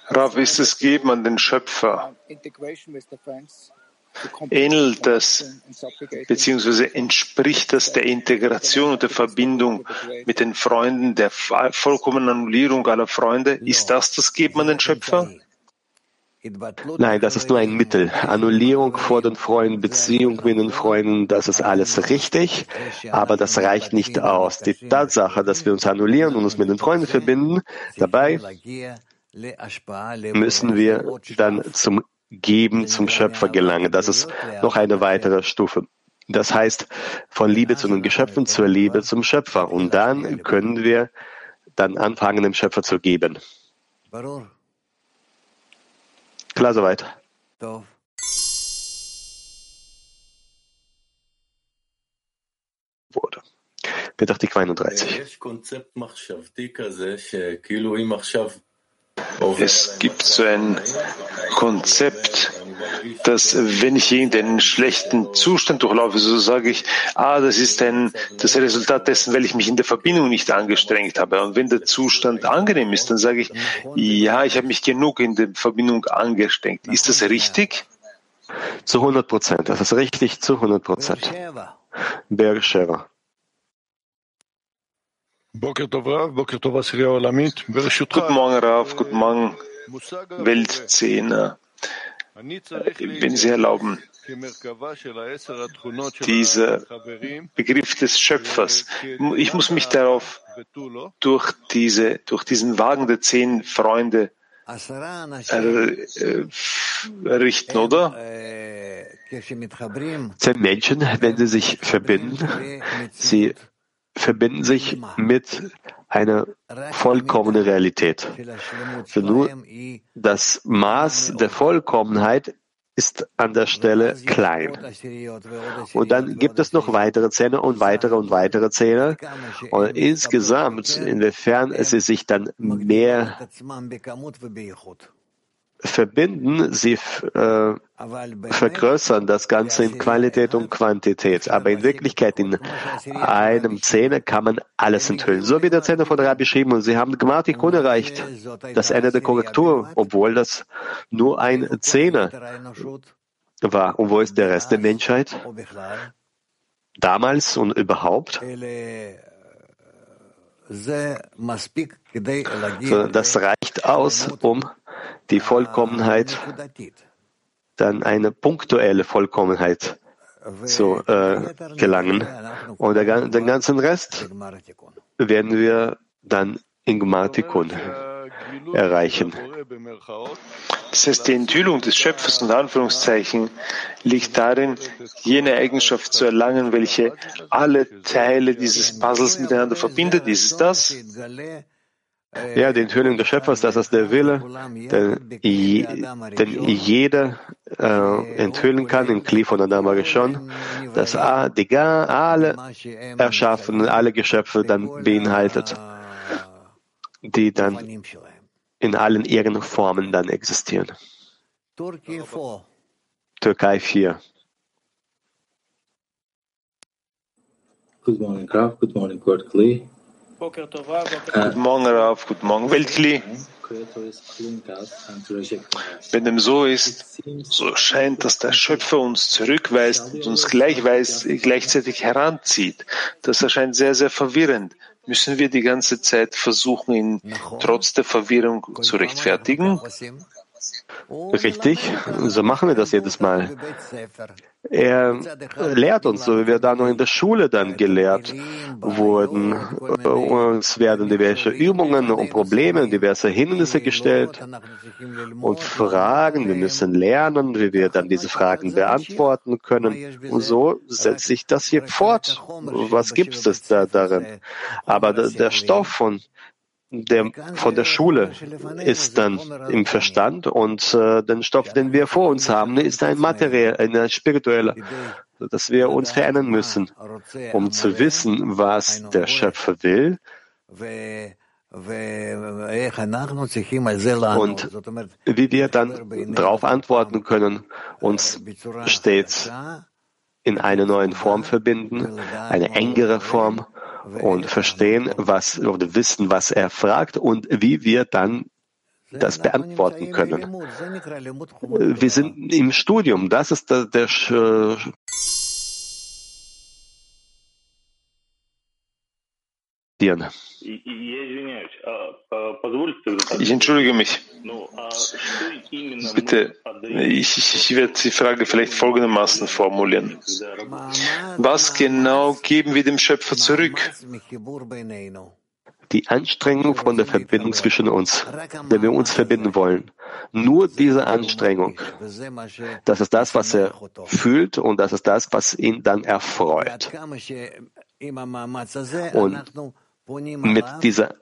Rav, ist es geben an den Schöpfer? Ähnelt das, beziehungsweise entspricht das der Integration und der Verbindung mit den Freunden, der vollkommenen Annullierung aller Freunde? Ist das das Geben an den Schöpfer? Nein, das ist nur ein Mittel. Annullierung vor den Freunden, Beziehung mit den Freunden, das ist alles richtig, aber das reicht nicht aus. Die Tatsache, dass wir uns annullieren und uns mit den Freunden verbinden, dabei müssen wir dann zum Geben, zum Schöpfer gelangen. Das ist noch eine weitere Stufe. Das heißt, von Liebe zu den Geschöpfen zur Liebe zum Schöpfer. Und dann können wir dann anfangen, dem Schöpfer zu geben. Klar soweit. Wurde. Petachtik 31. Es gibt so ein Konzept, dass wenn ich irgendeinen schlechten Zustand durchlaufe, so sage ich, ah, das ist ein, das Resultat dessen, weil ich mich in der Verbindung nicht angestrengt habe. Und wenn der Zustand angenehm ist, dann sage ich, ja, ich habe mich genug in der Verbindung angestrengt. Ist das richtig? Zu 100 Prozent. Das ist richtig zu 100 Prozent. Beersheba. Guten Morgen, Rav. Guten Morgen, Weltzehner. Wenn Sie erlauben, dieser Begriff des Schöpfers, ich muss mich darauf durch, diese, durch diesen Wagen der zehn Freunde äh, richten, oder? Zehn Menschen, wenn sie sich verbinden, sie verbinden sich mit einer vollkommenen Realität. So nur das Maß der Vollkommenheit ist an der Stelle klein. Und dann gibt es noch weitere Zähne und weitere und weitere Zähne. Und insgesamt, inwiefern sie sich dann mehr verbinden, sie äh, vergrößern das Ganze in Qualität und Quantität. Aber in Wirklichkeit, in einem Zähne kann man alles enthüllen. So wie der Zähne von Rabbi beschrieben. Und sie haben Grammatikon erreicht, das Ende der Korrektur, obwohl das nur ein Zähne war. Und wo ist der Rest der Menschheit? Damals und überhaupt? Das reicht aus, um die Vollkommenheit, dann eine punktuelle Vollkommenheit zu äh, gelangen. Und der, den ganzen Rest werden wir dann in Gmatikun erreichen. Das heißt, die Enthüllung des Schöpfers und Anführungszeichen liegt darin, jene Eigenschaft zu erlangen, welche alle Teile dieses Puzzles miteinander verbindet. Ist es das? Ja, die Enthüllung des Schöpfers, das ist der Wille, den, den jeder äh, enthüllen kann, im Kli von Adam schon, dass die alle Erschaffenen, alle Geschöpfe dann beinhaltet, die dann in allen ihren Formen dann existieren. Türkei 4. Good morning, Graf. Good morning, Kurt Klee. Guten Morgen, Rav. Guten Morgen, Weltkli. Wenn dem so ist, so scheint, dass der Schöpfer uns zurückweist und uns gleichzeitig heranzieht. Das erscheint sehr, sehr verwirrend. Müssen wir die ganze Zeit versuchen, ihn trotz der Verwirrung zu rechtfertigen? Richtig, so machen wir das jedes Mal. Er lehrt uns, so wie wir da noch in der Schule dann gelehrt wurden. Uns werden diverse Übungen und Probleme, diverse Hindernisse gestellt und Fragen. Wir müssen lernen, wie wir dann diese Fragen beantworten können. Und so setzt sich das hier fort. Was gibt es da darin? Aber der Stoff von der von der Schule ist dann im Verstand und äh, den Stoff, den wir vor uns haben, ist ein materiell, ein spiritueller, dass wir uns verändern müssen, um zu wissen, was der Schöpfer will. Und wie wir dann darauf antworten können, uns stets in eine neue Form verbinden, eine engere Form und verstehen, was oder wissen, was er fragt und wie wir dann das beantworten können. Wir sind im Studium. Das ist der, der ich entschuldige mich. Bitte, ich, ich werde die Frage vielleicht folgendermaßen formulieren. Was genau geben wir dem Schöpfer zurück? die Anstrengung von der Verbindung zwischen uns, wenn wir uns verbinden wollen. Nur diese Anstrengung, das ist das, was er fühlt und das ist das, was ihn dann erfreut. Und mit dieser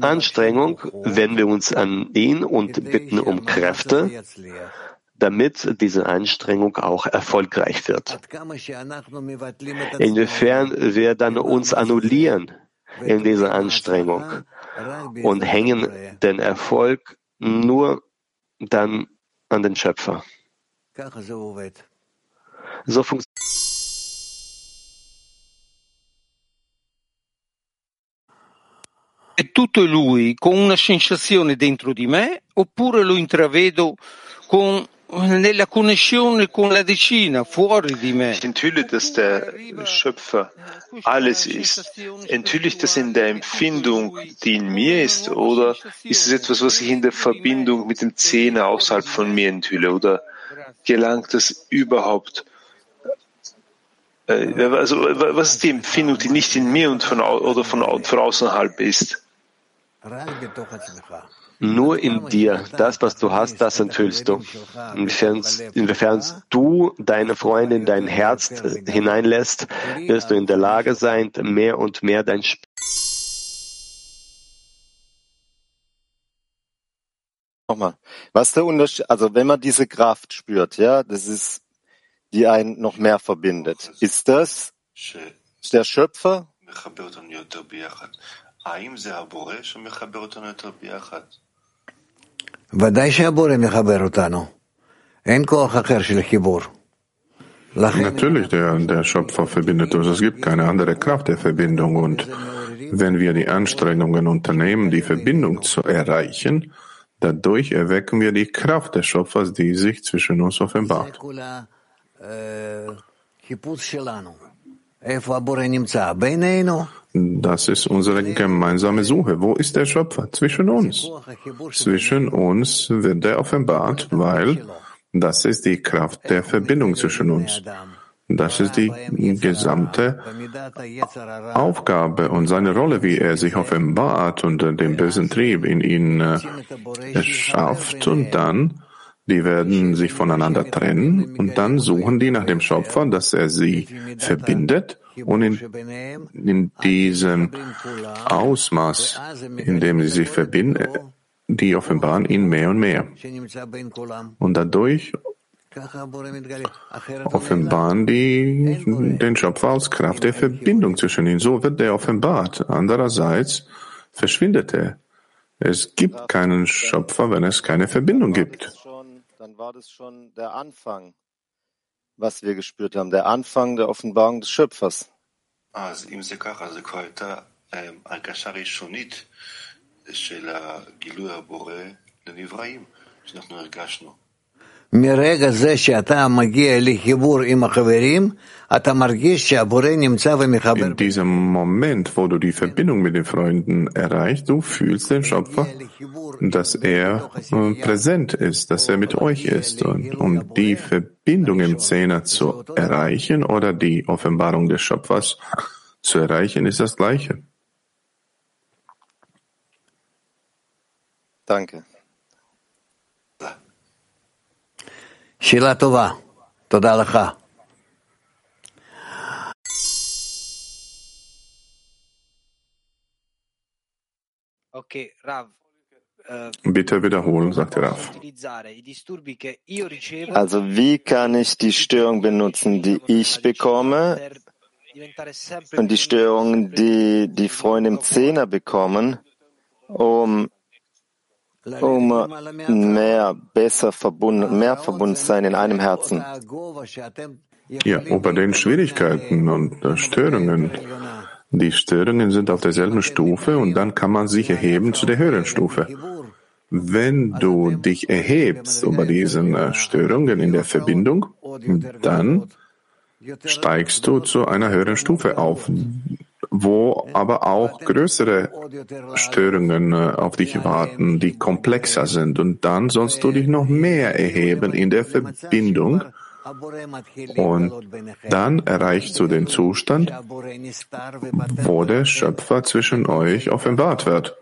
Anstrengung wenden wir uns an ihn und bitten um Kräfte, damit diese Anstrengung auch erfolgreich wird. Inwiefern wir dann uns annullieren in dieser Anstrengung und hängen den Erfolg nur dann an den Schöpfer. So funktioniert è tutto lui con una sensazione dentro di me oppure lo intravedo con nella connessione con la decina fuori di me. Ich enthülle, dass der Schöpfer alles ist. Enthülle ich das in der Empfindung, die in mir ist, oder ist es etwas, was ich in der Verbindung mit dem Zehner außerhalb von mir enthülle, oder gelangt das überhaupt? Äh, also, was ist die Empfindung, die nicht in mir und von, oder von, von außerhalb ist? Nur in dir, das, was du hast, das enthüllst du. Inwiefern, inwiefern du deine Freunde in dein Herz hineinlässt, wirst du in der Lage sein, mehr und mehr dein Sp Nochmal, was der Unterschied, also wenn man diese Kraft spürt, ja, das ist, die einen noch mehr verbindet. Ist das der Schöpfer? האם זה הבורא שמחבר אותנו יותר ביחד? ודאי שהבורא מחבר אותנו. אין כוח אחר של חיבור. Natürlich, der, der Schöpfer verbindet uns. Es gibt keine andere Kraft der Verbindung. Und wenn wir die Anstrengungen unternehmen, die Verbindung zu erreichen, dadurch erwecken wir die Kraft des Schöpfers, die sich zwischen uns offenbart. Das ist unsere gemeinsame Suche. Wo ist der Schöpfer? Zwischen uns. Zwischen uns wird er offenbart, weil das ist die Kraft der Verbindung zwischen uns. Das ist die gesamte Aufgabe und seine Rolle, wie er sich offenbart und den bösen Trieb in ihn äh, erschafft und dann die werden sich voneinander trennen und dann suchen die nach dem Schöpfer, dass er sie verbindet und in, in diesem Ausmaß, in dem sie sich verbinden, die offenbaren ihn mehr und mehr. Und dadurch offenbaren die den Schöpfer aus Kraft der Verbindung zwischen ihnen. So wird er offenbart. Andererseits verschwindet er. Es gibt keinen Schöpfer, wenn es keine Verbindung gibt war das schon der Anfang, was wir gespürt haben, der Anfang der Offenbarung des Schöpfers. אז אם זה ככה, זה כבר הייתה הרגשה ראשונית של הגילוי הבורא לנבראים, שאנחנו הרגשנו. מרגע זה שאתה מגיע לחיבור עם החברים, אתה מרגיש שהבורא נמצא ומחבר. In diesem Moment, wo du die Verbindung mit den Freunden erreichst, du fühlst den Schöpfer, dass er präsent ist, dass er mit euch ist. Und um die Verbindung im Zehner zu erreichen oder die Offenbarung des Schöpfers zu erreichen, ist das Gleiche. Danke. שאלה טובה. תודה לך. Okay, Rav. Bitte wiederholen, sagte Rav. Also wie kann ich die Störung benutzen, die ich bekomme und die Störung, die die Freunde im Zehner bekommen, um um mehr, besser verbunden, mehr verbunden sein in einem Herzen. Ja, bei den Schwierigkeiten und Störungen. Die Störungen sind auf derselben Stufe und dann kann man sich erheben zu der höheren Stufe. Wenn du dich erhebst über diesen Störungen in der Verbindung, dann steigst du zu einer höheren Stufe auf, wo aber auch größere Störungen auf dich warten, die komplexer sind. Und dann sollst du dich noch mehr erheben in der Verbindung Und dann erreichst du den Zustand, wo der Schöpfer zwischen euch offenbart wird.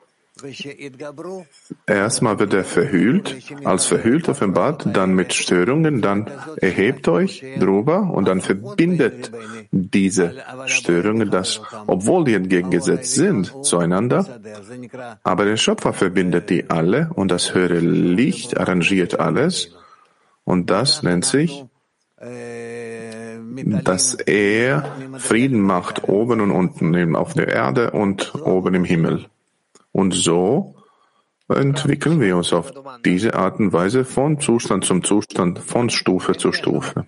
Erstmal wird er verhüllt, als verhüllt offenbart, dann mit Störungen, dann erhebt euch drüber und dann verbindet diese Störungen das, obwohl die entgegengesetzt sind, zueinander. Aber der Schöpfer verbindet die alle und das höhere Licht arrangiert alles und das nennt sich, dass er Frieden macht oben und unten, auf der Erde und oben im Himmel. Und so entwickeln wir uns auf diese Art und Weise von Zustand zum Zustand, von Stufe zu Stufe.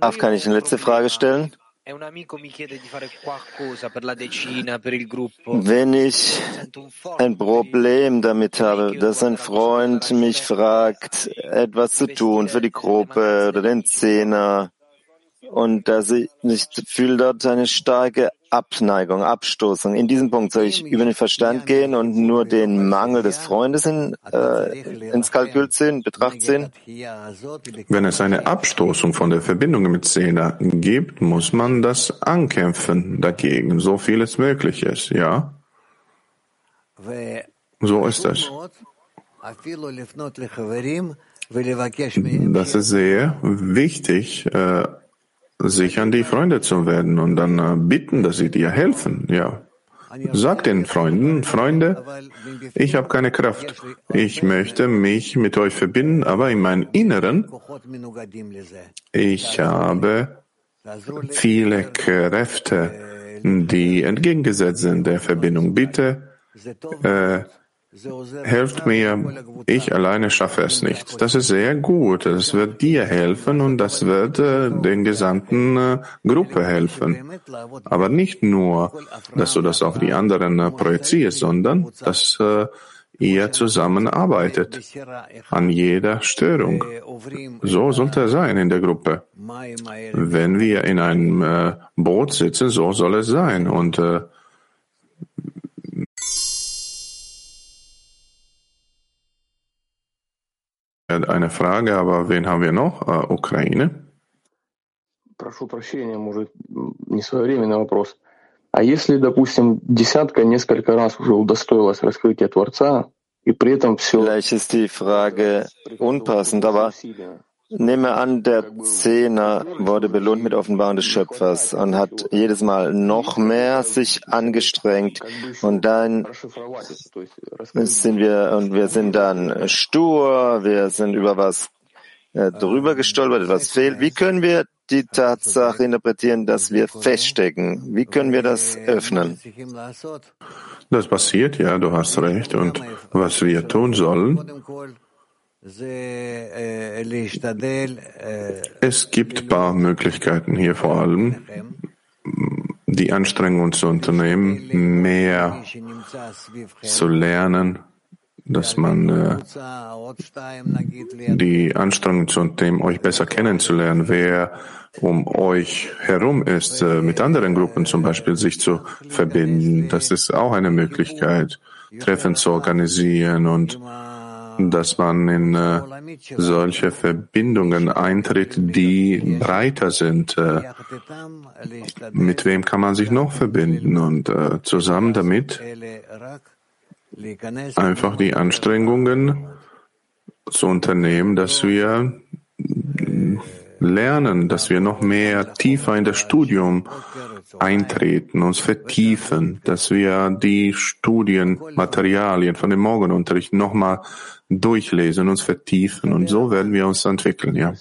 Darf kann ich eine letzte Frage stellen? Wenn ich ein Problem damit habe, dass ein Freund mich fragt, etwas zu tun für die Gruppe oder den Zehner, und dass ich nicht fühle dort eine starke Abneigung, Abstoßung. In diesem Punkt soll ich über den Verstand gehen und nur den Mangel des Freundes in, äh, ins Kalkül ziehen, Betracht ziehen? Wenn es eine Abstoßung von der Verbindung mit Zehner gibt, muss man das ankämpfen dagegen, so viel es möglich ist, ja? So ist es. Das ist sehr wichtig, äh, sich an die Freunde zu werden und dann äh, bitten, dass sie dir helfen. Ja. Sag den Freunden, Freunde, ich habe keine Kraft. Ich möchte mich mit euch verbinden, aber in meinem Inneren, ich habe viele Kräfte, die entgegengesetzt sind der Verbindung. Bitte äh, Helft mir, ich alleine schaffe es nicht. Das ist sehr gut. Es wird dir helfen und das wird äh, den gesamten äh, Gruppe helfen. Aber nicht nur, dass du das auf die anderen äh, projizierst, sondern dass äh, ihr zusammenarbeitet an jeder Störung. So sollte es sein in der Gruppe. Wenn wir in einem äh, Boot sitzen, so soll es sein. Und äh, Eine Frage, aber wen haben wir noch? Ukraine. Прошу прощения, может, не своевременный вопрос. А если, допустим, десятка несколько раз уже удостоилась раскрытия Творца, и при этом все... Vielleicht ist die Frage unpassend, aber Nehme an, der Zehner wurde belohnt mit Offenbarung des Schöpfers und hat jedes Mal noch mehr sich angestrengt und dann sind wir und wir sind dann stur, wir sind über was äh, drüber gestolpert, etwas fehlt. Wie können wir die Tatsache interpretieren, dass wir feststecken? Wie können wir das öffnen? Das passiert, ja, du hast recht. Und was wir tun sollen, es gibt paar Möglichkeiten hier vor allem, die Anstrengung zu unternehmen, mehr zu lernen, dass man äh, die Anstrengung zu unternehmen, euch besser kennenzulernen, wer um euch herum ist, äh, mit anderen Gruppen zum Beispiel sich zu verbinden. Das ist auch eine Möglichkeit, Treffen zu organisieren und dass man in äh, solche Verbindungen eintritt, die breiter sind. Äh, mit wem kann man sich noch verbinden und äh, zusammen damit einfach die Anstrengungen zu unternehmen, dass wir lernen, dass wir noch mehr tiefer in das Studium eintreten, uns vertiefen, dass wir die Studienmaterialien von dem Morgenunterricht nochmal durchlesen, uns vertiefen und so werden wir uns entwickeln, ja.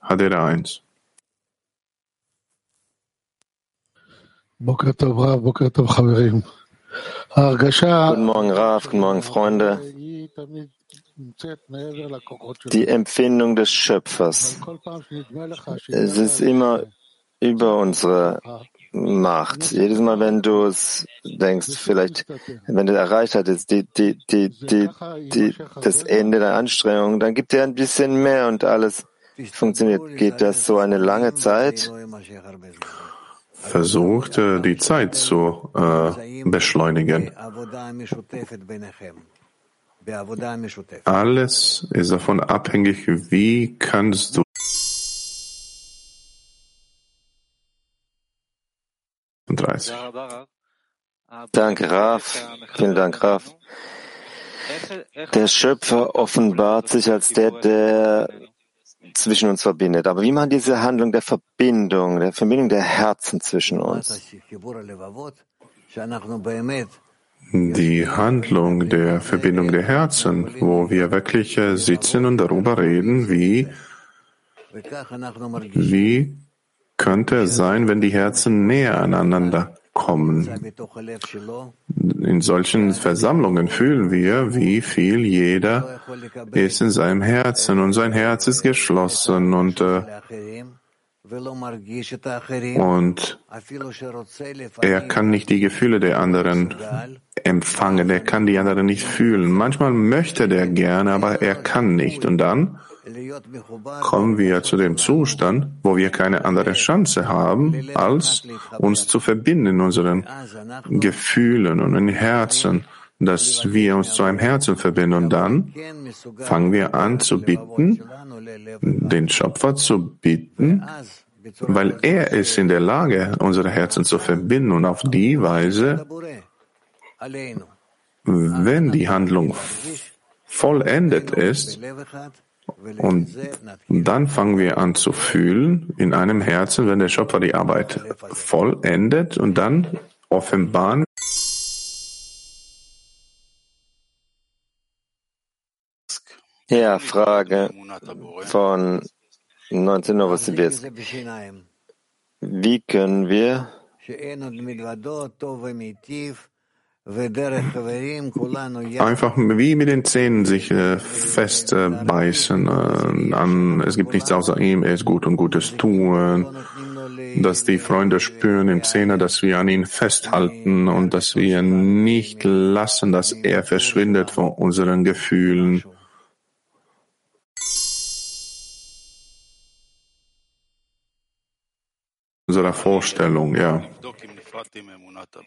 Hadera 1. Guten Morgen, Raf, guten Morgen, Freunde. Die Empfindung des Schöpfers. Es ist immer über unsere Macht. Jedes Mal, wenn du es denkst, vielleicht, wenn du erreicht hattest, die, die, die, die, die, das Ende der Anstrengung, dann gibt dir ein bisschen mehr und alles funktioniert. Geht das so eine lange Zeit? Versucht die Zeit zu äh, beschleunigen. Alles ist davon abhängig, wie kannst du 32. Danke, Raf. Vielen Dank, Raf. Der Schöpfer offenbart sich als der, der zwischen uns verbindet. Aber wie man diese Handlung der Verbindung, der Verbindung der Herzen zwischen uns? Die Handlung der Verbindung der Herzen, wo wir wirklich sitzen und darüber reden, wie, wie könnte es sein, wenn die Herzen näher aneinander kommen. In solchen Versammlungen fühlen wir, wie viel jeder ist in seinem Herzen und sein Herz ist geschlossen und äh, und er kann nicht die Gefühle der anderen empfangen, er kann die anderen nicht fühlen. Manchmal möchte der gerne, aber er kann nicht. Und dann kommen wir zu dem Zustand, wo wir keine andere Chance haben, als uns zu verbinden in unseren Gefühlen und in Herzen, dass wir uns zu einem Herzen verbinden. Und dann fangen wir an zu bitten, den Schöpfer zu bitten, weil er ist in der Lage, unsere Herzen zu verbinden und auf die Weise, wenn die Handlung vollendet ist, und dann fangen wir an zu fühlen in einem Herzen, wenn der Schöpfer die Arbeit vollendet und dann offenbaren Ja, Frage von 19 Novosibirsk. Wie können wir Einfach wie mit den Zähnen sich äh, festbeißen. Äh, an, es gibt nichts außer ihm, er ist gut und Gutes tun. Dass die Freunde spüren im Zehner, dass wir an ihn festhalten und dass wir nicht lassen, dass er verschwindet vor unseren Gefühlen. Unserer Vorstellung, ja.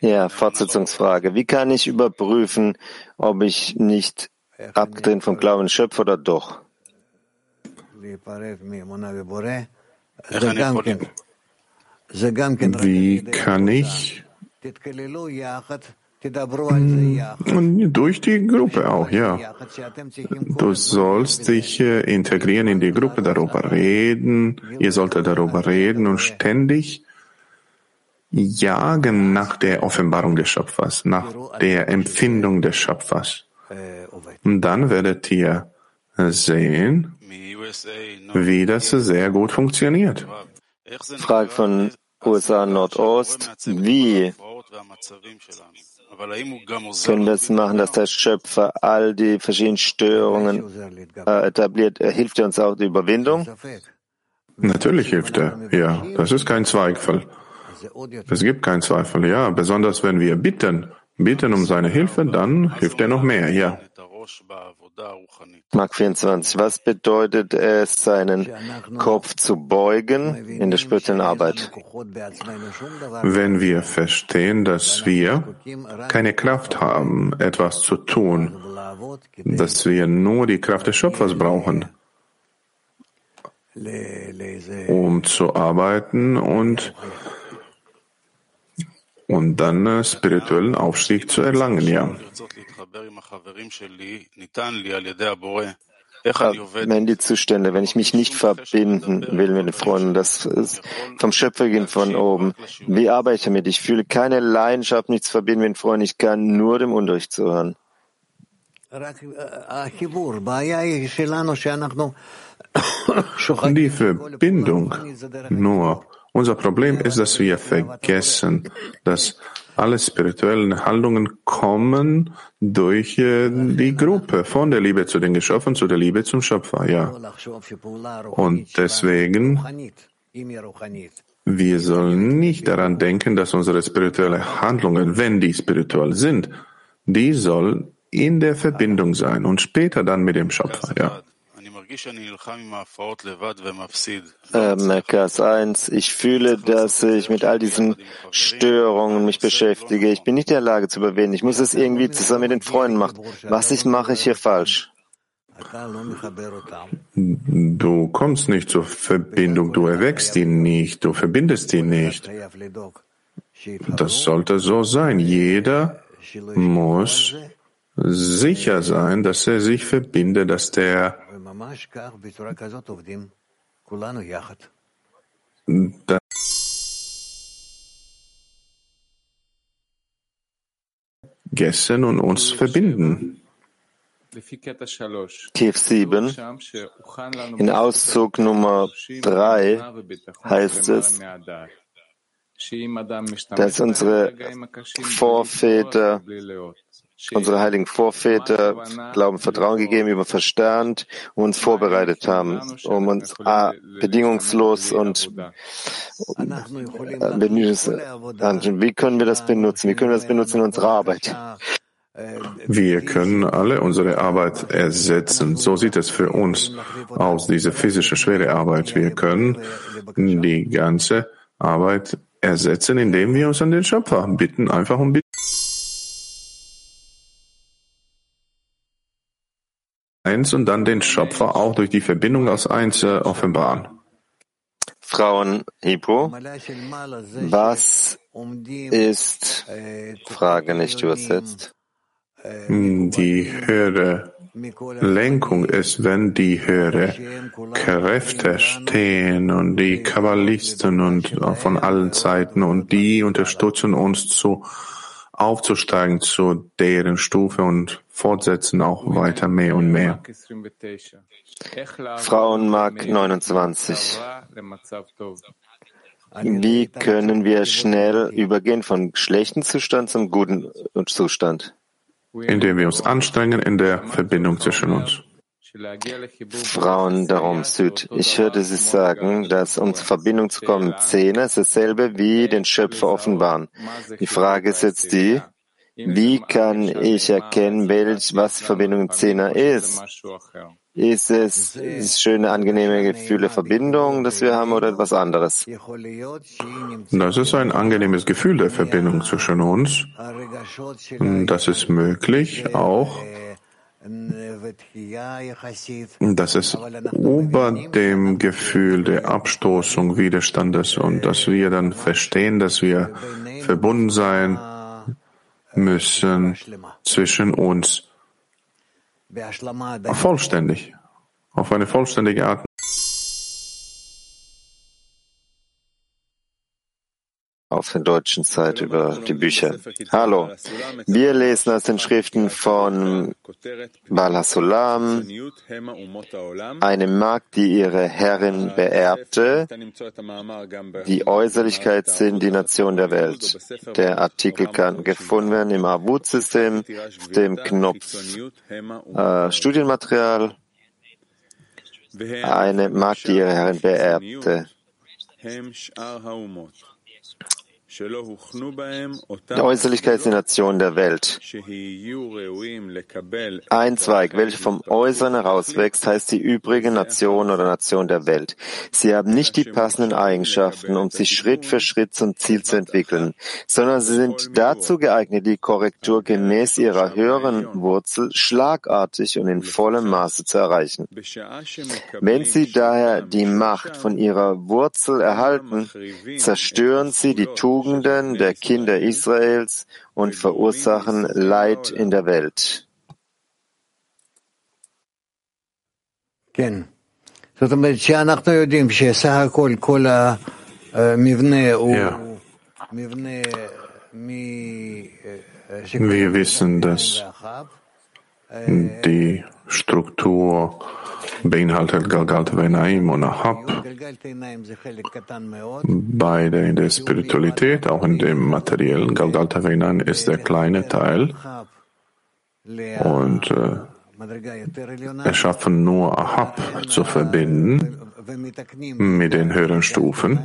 Ja, Fortsetzungsfrage. Wie kann ich überprüfen, ob ich nicht abgetrennt vom Glauben Schöpfer oder doch? Wie kann ich? Durch die Gruppe auch, ja. Du sollst dich äh, integrieren in die Gruppe, darüber reden. Ihr solltet darüber reden und ständig jagen nach der Offenbarung des Schöpfers, nach der Empfindung des Schöpfers. Und dann werdet ihr sehen, wie das sehr gut funktioniert. Frage von USA Nordost. Wie können wir es machen, dass der Schöpfer all die verschiedenen Störungen äh, etabliert? Hilft er uns auch die Überwindung? Natürlich hilft er, ja. Das ist kein Zweifel. Es gibt keinen Zweifel, ja. Besonders wenn wir bitten, bitten um seine Hilfe, dann hilft er noch mehr, ja. Mark 24. Was bedeutet es, seinen Kopf zu beugen in der spirituellen Arbeit? Wenn wir verstehen, dass wir keine Kraft haben, etwas zu tun, dass wir nur die Kraft des Schöpfers brauchen, um zu arbeiten und und dann äh, spirituellen Aufstieg zu erlangen, ja. Wenn die Zustände, wenn ich mich nicht verbinden will mit den Freunden, das ist vom Schöpfer gehen von oben. Wie arbeite ich damit? Ich fühle keine Leidenschaft, nichts verbinden mit den Freunden. Ich kann nur dem Unterricht zuhören. Die Verbindung nur unser Problem ist, dass wir vergessen, dass alle spirituellen Handlungen kommen durch äh, die Gruppe, von der Liebe zu den Geschöpfen zu der Liebe zum Schöpfer, ja. Und deswegen, wir sollen nicht daran denken, dass unsere spirituellen Handlungen, wenn die spirituell sind, die sollen in der Verbindung sein und später dann mit dem Schöpfer, ja. Äh, Merkas 1. Ich fühle, dass ich mit all diesen Störungen mich beschäftige. Ich bin nicht in der Lage zu überwinden. Ich muss es irgendwie zusammen mit den Freunden machen. Was ich mache ich hier falsch? Du kommst nicht zur Verbindung, du erweckst ihn nicht, du verbindest ihn nicht. Das sollte so sein. Jeder muss sicher sein, dass er sich verbindet, dass der Gessen und uns verbinden. Tief 7. In Auszug Nummer 3 heißt es, dass unsere Vorväter, unsere heiligen Vorväter Glauben, Vertrauen gegeben über Verstand und uns vorbereitet haben, um uns A, bedingungslos und äh, wie können wir das benutzen? Wie können wir das benutzen in unserer Arbeit? Wir können alle unsere Arbeit ersetzen. So sieht es für uns aus, diese physische schwere Arbeit. Wir können die ganze Arbeit ersetzen, indem wir uns an den Schöpfer bitten, einfach um Bitten. Eins und dann den Schöpfer auch durch die Verbindung aus Eins äh, offenbaren. Frauen Hebrew, was ist, Frage nicht übersetzt, die höhere Lenkung ist, wenn die höhere Kräfte stehen und die Kabbalisten und von allen Zeiten und die unterstützen uns zu aufzusteigen zu deren Stufe und fortsetzen auch weiter mehr und mehr. Frauenmark 29. Wie können wir schnell übergehen von schlechten Zustand zum guten Zustand? indem wir uns anstrengen in der Verbindung zwischen uns. Frauen darum Süd. Ich hörte Sie sagen, dass um zur Verbindung zu kommen, Zehner ist dasselbe wie den Schöpfer offenbaren. Die Frage ist jetzt die, wie kann ich erkennen, welch, was Verbindung im Zehner ist? Ist es das schöne, angenehme Gefühl der Verbindung, das wir haben, oder etwas anderes? Das ist ein angenehmes Gefühl der Verbindung zwischen uns. Das ist möglich auch, dass es über dem Gefühl der Abstoßung Widerstandes und dass wir dann verstehen, dass wir verbunden sein müssen zwischen uns vollständig, auf eine vollständige Art. Auf der deutschen Seite über die Bücher. Hallo, wir lesen aus den Schriften von Balasulam, eine Magd, die ihre Herrin beerbte. Die Äußerlichkeit sind die Nation der Welt. Der Artikel kann gefunden werden im Abud-System, dem Knopf äh, Studienmaterial. Eine Magd, die ihre Herrin beerbte. Die Äußerlichkeit ist die Nation der Welt. Ein Zweig, welcher vom Äußeren herauswächst, heißt die übrige Nation oder Nation der Welt. Sie haben nicht die passenden Eigenschaften, um sich Schritt für Schritt zum Ziel zu entwickeln, sondern sie sind dazu geeignet, die Korrektur gemäß ihrer höheren Wurzel schlagartig und in vollem Maße zu erreichen. Wenn sie daher die Macht von ihrer Wurzel erhalten, zerstören sie die Tugend Tugenden der Kinder Israels und verursachen Leid in der Welt. Ja. Wir wissen, dass die Struktur beinhaltet Galgalta Venaim und Ahab. Beide in der Spiritualität, auch in dem materiellen. Galgalta Venaim ist der kleine Teil und äh, erschaffen nur Ahab zu verbinden mit den höheren Stufen.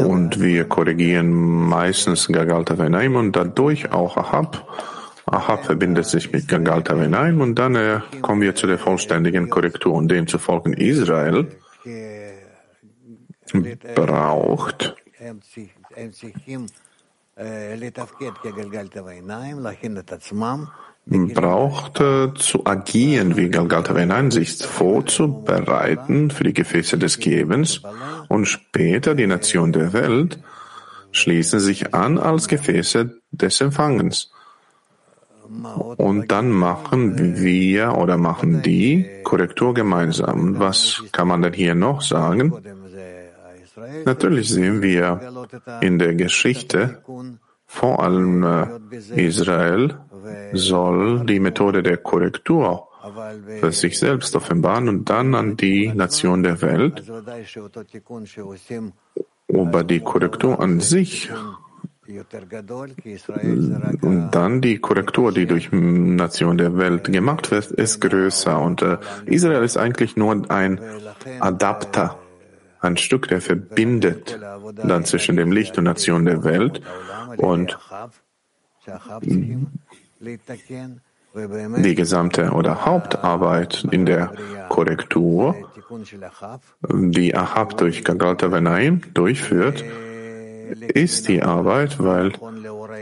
Und wir korrigieren meistens Gagalta Venaim und dadurch auch Ahab. Ahab verbindet sich mit Gagalta Venaim und dann äh, kommen wir zu der vollständigen Korrektur. Und demzufolge Israel braucht braucht zu agieren, wie Galgalta hinein sich vorzubereiten für die Gefäße des Gebens und später die Nation der Welt schließen sich an als Gefäße des Empfangens. Und dann machen wir oder machen die Korrektur gemeinsam. Was kann man denn hier noch sagen? Natürlich sehen wir in der Geschichte, vor allem äh, Israel soll die Methode der Korrektur für sich selbst offenbaren und dann an die Nation der Welt. Aber die Korrektur an sich und dann die Korrektur, die durch Nation der Welt gemacht wird, ist größer. Und äh, Israel ist eigentlich nur ein Adapter, ein Stück, der verbindet dann zwischen dem Licht und Nation der Welt. Und die gesamte oder Hauptarbeit in der Korrektur, die Ahab durch Gagalta Venaim durchführt, ist die Arbeit, weil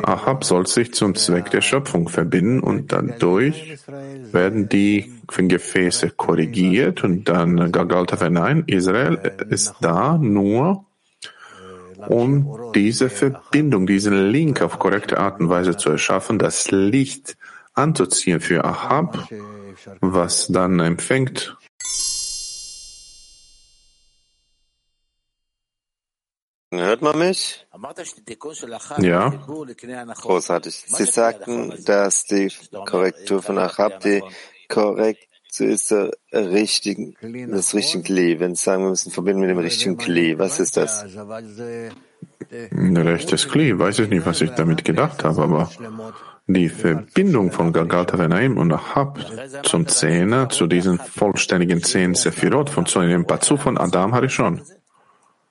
Ahab soll sich zum Zweck der Schöpfung verbinden und dadurch werden die Gefäße korrigiert und dann Gagalta Venaim, Israel ist da nur, um diese Verbindung, diesen Link auf korrekte Art und Weise zu erschaffen, das Licht anzuziehen für Ahab, was dann empfängt Hört man mich? Ja. Großartig. Sie sagten, dass die Korrektur von Achab die korrekte ist der richtigen, das richtige Kli. Wenn Sie sagen, wir müssen verbinden mit dem richtigen Kli, was ist das? Ein rechtes Kli, weiß ich nicht, was ich damit gedacht habe, aber die Verbindung von Galgalta Venaim und Achab zum Zehner, zu diesen vollständigen zehn Sephirot, von zu dem Pazu von Adam habe ich schon.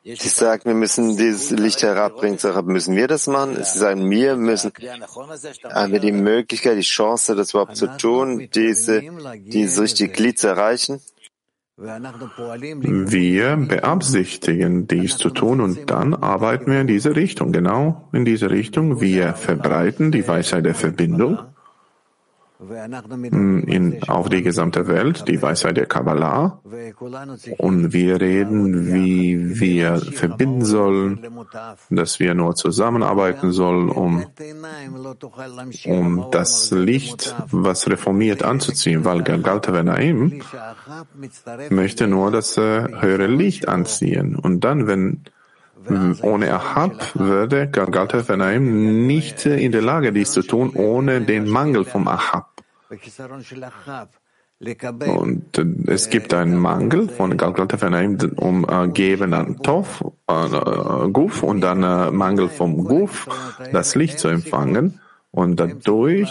Sie sagen, wir müssen dieses Licht herabbringen. Müssen wir das machen? Sie sagen, wir müssen, haben wir die Möglichkeit, die Chance, das überhaupt zu tun, diese, dieses richtige Glied zu erreichen? Wir beabsichtigen, dies zu tun und dann arbeiten wir in diese Richtung, genau in diese Richtung. Wir verbreiten die Weisheit der Verbindung in, auf die gesamte Welt, die Weisheit der Kabbalah. Und wir reden, wie wir verbinden sollen, dass wir nur zusammenarbeiten sollen, um, um das Licht, was reformiert, anzuziehen, weil Galgalta Venaim möchte nur das äh, höhere Licht anziehen. Und dann, wenn ohne Ahab würde Galgalta Venaim nicht in der Lage, dies zu tun, ohne den Mangel vom Ahab. Und es gibt einen Mangel von Galgalta Venaim um äh, Geben an Tov, äh, Guf und dann äh, Mangel vom Guf, das Licht zu empfangen. Und dadurch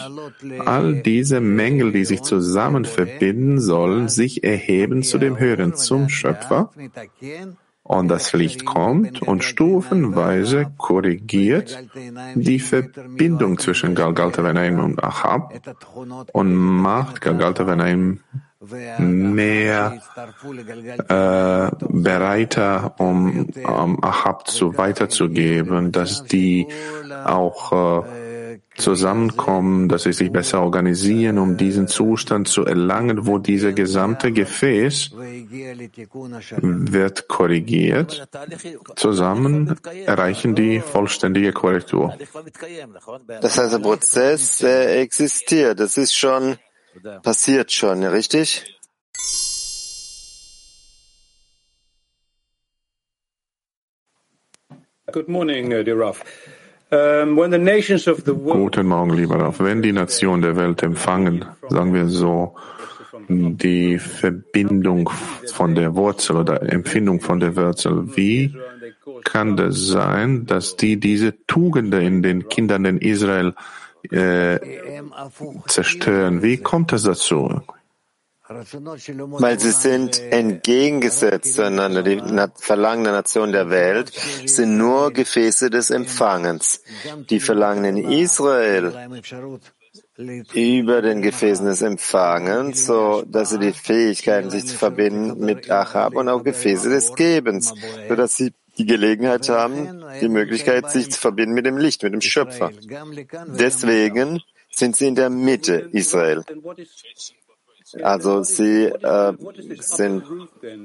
all diese Mängel, die sich zusammen verbinden sollen, sich erheben zu dem Höheren, zum Schöpfer und das Licht kommt und stufenweise korrigiert die Verbindung zwischen Galgalta Venaim und Achab und macht Galgalta Venaim mehr äh, bereiter, um, um Ahab zu weiterzugeben, dass die auch äh, zusammenkommen, dass sie sich besser organisieren, um diesen Zustand zu erlangen, wo dieser gesamte Gefäß wird korrigiert. Zusammen erreichen die vollständige Korrektur. Das heißt, der Prozess äh, existiert. Das ist schon passiert schon, richtig? Good morning, uh, dear Raf. Guten Morgen, lieber Raf. Wenn die Nation der Welt empfangen, sagen wir so, die Verbindung von der Wurzel oder Empfindung von der Wurzel, wie kann das sein, dass die diese Tugende in den Kindern in Israel äh, zerstören? Wie kommt es dazu? Weil sie sind entgegengesetzt zueinander. Die Verlangen der Nation der Welt sind nur Gefäße des Empfangens. Die Verlangen in Israel über den Gefäßen des Empfangens, so dass sie die Fähigkeiten, sich zu verbinden mit Achab und auch Gefäße des Gebens, so dass sie die Gelegenheit haben, die Möglichkeit, sich zu verbinden mit dem Licht, mit dem Schöpfer. Deswegen sind sie in der Mitte Israel. Also sie äh, sind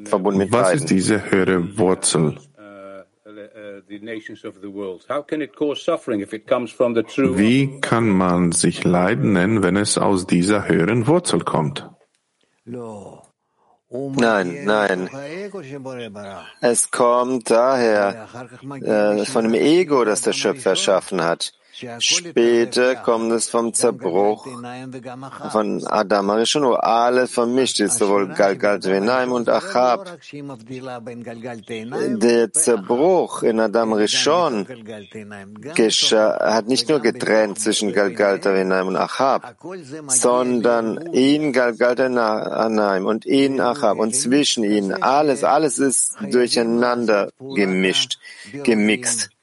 verbunden mit Was beiden. ist diese höhere Wurzel? Wie kann man sich Leiden nennen, wenn es aus dieser höheren Wurzel kommt? Nein, nein. Es kommt daher äh, von dem Ego, das der Schöpfer erschaffen hat. Später kommt es vom Zerbruch von Adam Arishon, wo alles vermischt ist, sowohl Galgal Venaim und Achab. Der Zerbruch in Adam Rishon hat nicht nur getrennt zwischen Galgal Venaim und Achab, sondern in Galgal Venaim und in Achab und zwischen ihnen, alles, alles ist durcheinander gemischt, gemixt.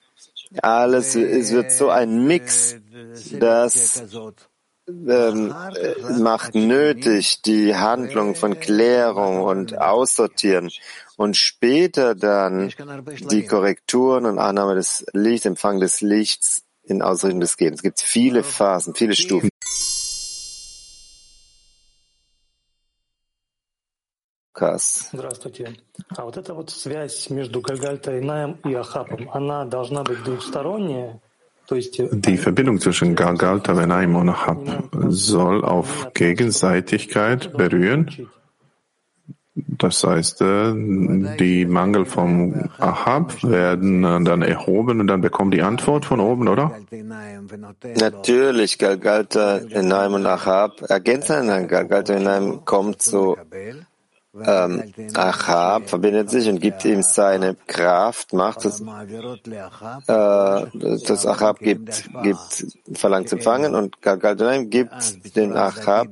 Alles, es wird so ein Mix, das ähm, macht nötig die Handlung von Klärung und Aussortieren und später dann die Korrekturen und Annahme des Lichts, Empfang des Lichts in Ausrichtung des Gebens. Es gibt viele Phasen, viele Stufen. Podcast. Die Verbindung zwischen Gagalta, Venaim und Ahab soll auf Gegenseitigkeit berühren. Das heißt, äh, die Mangel vom Ahab werden äh, dann erhoben und dann bekommen die Antwort von oben, oder? Natürlich, Galgalta, Venaim und Ahab ergänzen einander. Galgalta, Enaim kommt zu ähm, Achab verbindet sich und gibt ihm seine Kraft, Macht. Das, äh, das Achab gibt, gibt, verlangt zu empfangen und Galgaldaim gibt den Achab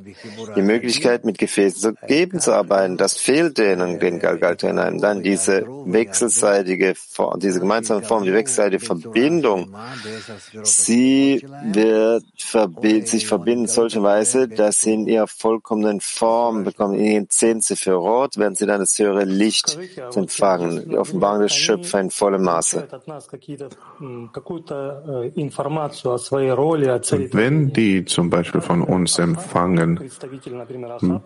die Möglichkeit, mit Gefäßen zu geben, zu arbeiten. Das fehlt denen, den Galgaldaim. Dann diese wechselseitige, diese gemeinsame Form, die wechselseitige Verbindung, sie wird verbi sich verbinden in solcher Weise, dass sie in ihrer vollkommenen Form bekommen, in ihren zehn Sephirot, werden sie dann das höhere Licht empfangen, die Offenbarung des Schöpfers in vollem Maße. Wenn die zum Beispiel von uns empfangen,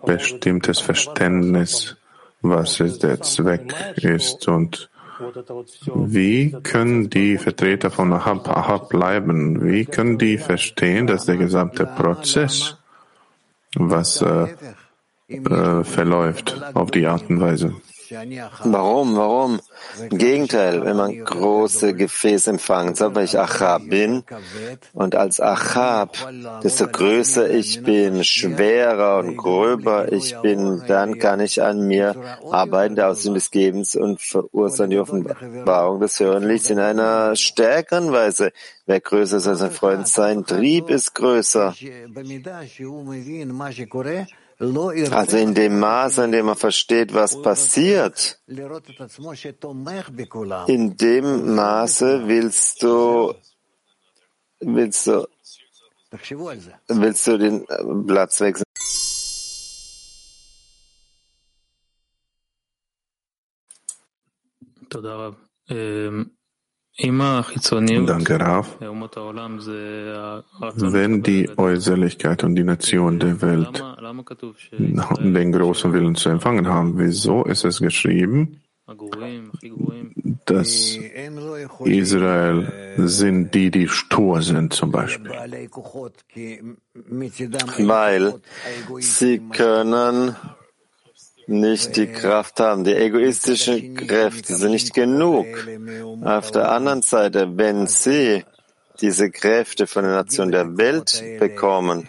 bestimmtes Verständnis, was der Zweck ist und wie können die Vertreter von Ahab, Ahab bleiben? Wie können die verstehen, dass der gesamte Prozess, was äh, äh, verläuft auf die Art und Weise. Warum? Warum? Im Gegenteil, wenn man große Gefäße empfangen soll, weil ich Achab bin und als Achab, desto größer ich bin, schwerer und gröber ich bin, dann kann ich an mir arbeiten, der Aussehen des Gebens und verursachen die Offenbarung des höheren Lichts in einer stärkeren Weise. Wer größer ist als ein Freund, sein Trieb ist größer. Also in dem Maße, in dem er versteht, was passiert, in dem Maße willst du, willst du, willst du den Platz wechseln. Danke, Raf. Wenn die Äußerlichkeit und die Nation der Welt den großen Willen zu empfangen haben, wieso ist es geschrieben, dass Israel sind die, die stur sind, zum Beispiel? Weil sie können nicht die Kraft haben. Die egoistischen Kräfte sind nicht genug. Auf der anderen Seite, wenn sie diese Kräfte von der Nation der Welt bekommen,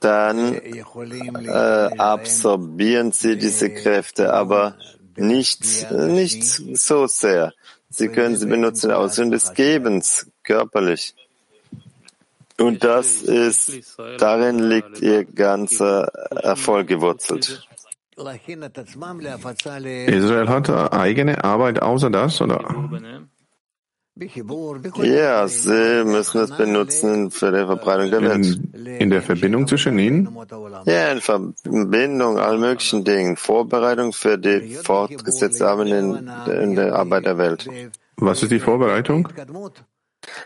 dann äh, absorbieren sie diese Kräfte, aber nicht, nicht so sehr. Sie können sie benutzen aus des Gebens, körperlich. Und das ist, darin liegt ihr ganzer Erfolg gewurzelt. Israel hat eigene Arbeit außer das, oder? Ja, Sie müssen es benutzen für die Verbreitung der Welt. In, in der Verbindung zwischen ihnen? Ja, in Verbindung, all möglichen Dingen. Vorbereitung für die fortgesetzte Arbeit in, in der Arbeit der Welt. Was ist die Vorbereitung?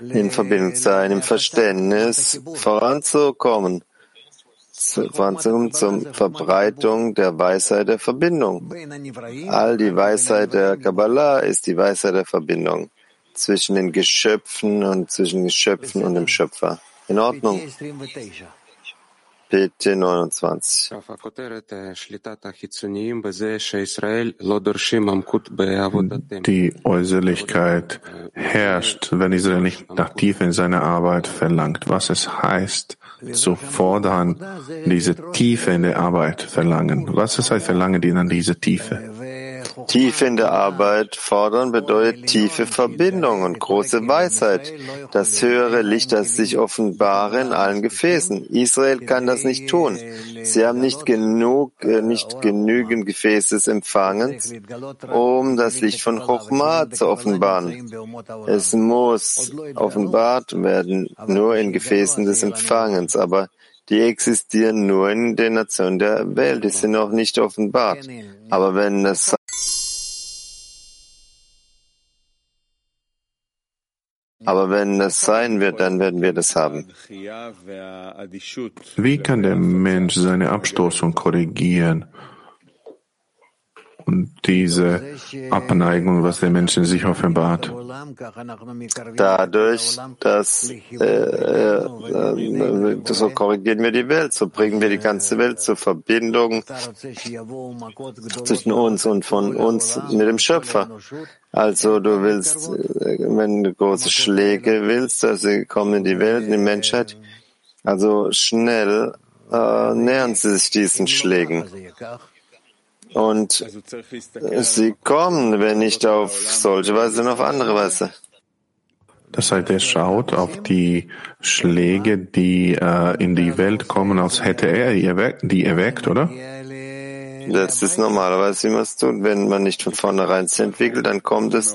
In Verbindung sein, im Verständnis voranzukommen. Voranzukommen zur Verbreitung der Weisheit der Verbindung. All die Weisheit der Kabbalah ist die Weisheit der Verbindung zwischen den Geschöpfen und zwischen Geschöpfen und dem Schöpfer. In Ordnung? 29. Die Äußerlichkeit herrscht, wenn Israel nicht nach Tiefe in seiner Arbeit verlangt. Was es heißt, zu fordern, diese Tiefe in der Arbeit verlangen. Was es heißt, verlangen die dann diese Tiefe? Tiefe in der Arbeit fordern bedeutet tiefe Verbindung und große Weisheit, das höhere Licht, das sich offenbare in allen Gefäßen. Israel kann das nicht tun. Sie haben nicht genug, äh, nicht genügend Gefäße des Empfangens, um das Licht von Chochmah zu offenbaren. Es muss offenbart werden, nur in Gefäßen des Empfangens, aber die existieren nur in den Nationen der Welt, die sind noch nicht offenbart. Aber wenn es Aber wenn es sein wird, dann werden wir das haben. Wie kann der Mensch seine Abstoßung korrigieren? Und diese Abneigung, was der Mensch in sich offenbart. Dadurch, dass äh, äh, so korrigieren wir die Welt, so bringen wir die ganze Welt zur Verbindung zwischen uns und von uns mit dem Schöpfer. Also du willst, äh, wenn du große Schläge willst, dass sie kommen in die Welt, in die Menschheit, also schnell äh, nähern sie sich diesen Schlägen. Und sie kommen, wenn nicht auf solche Weise, dann auf andere Weise. Das heißt, er schaut auf die Schläge, die äh, in die Welt kommen, als hätte er die erweckt, oder? Das ist normalerweise, wie man es tut. Wenn man nicht von vornherein sie entwickelt, dann kommt es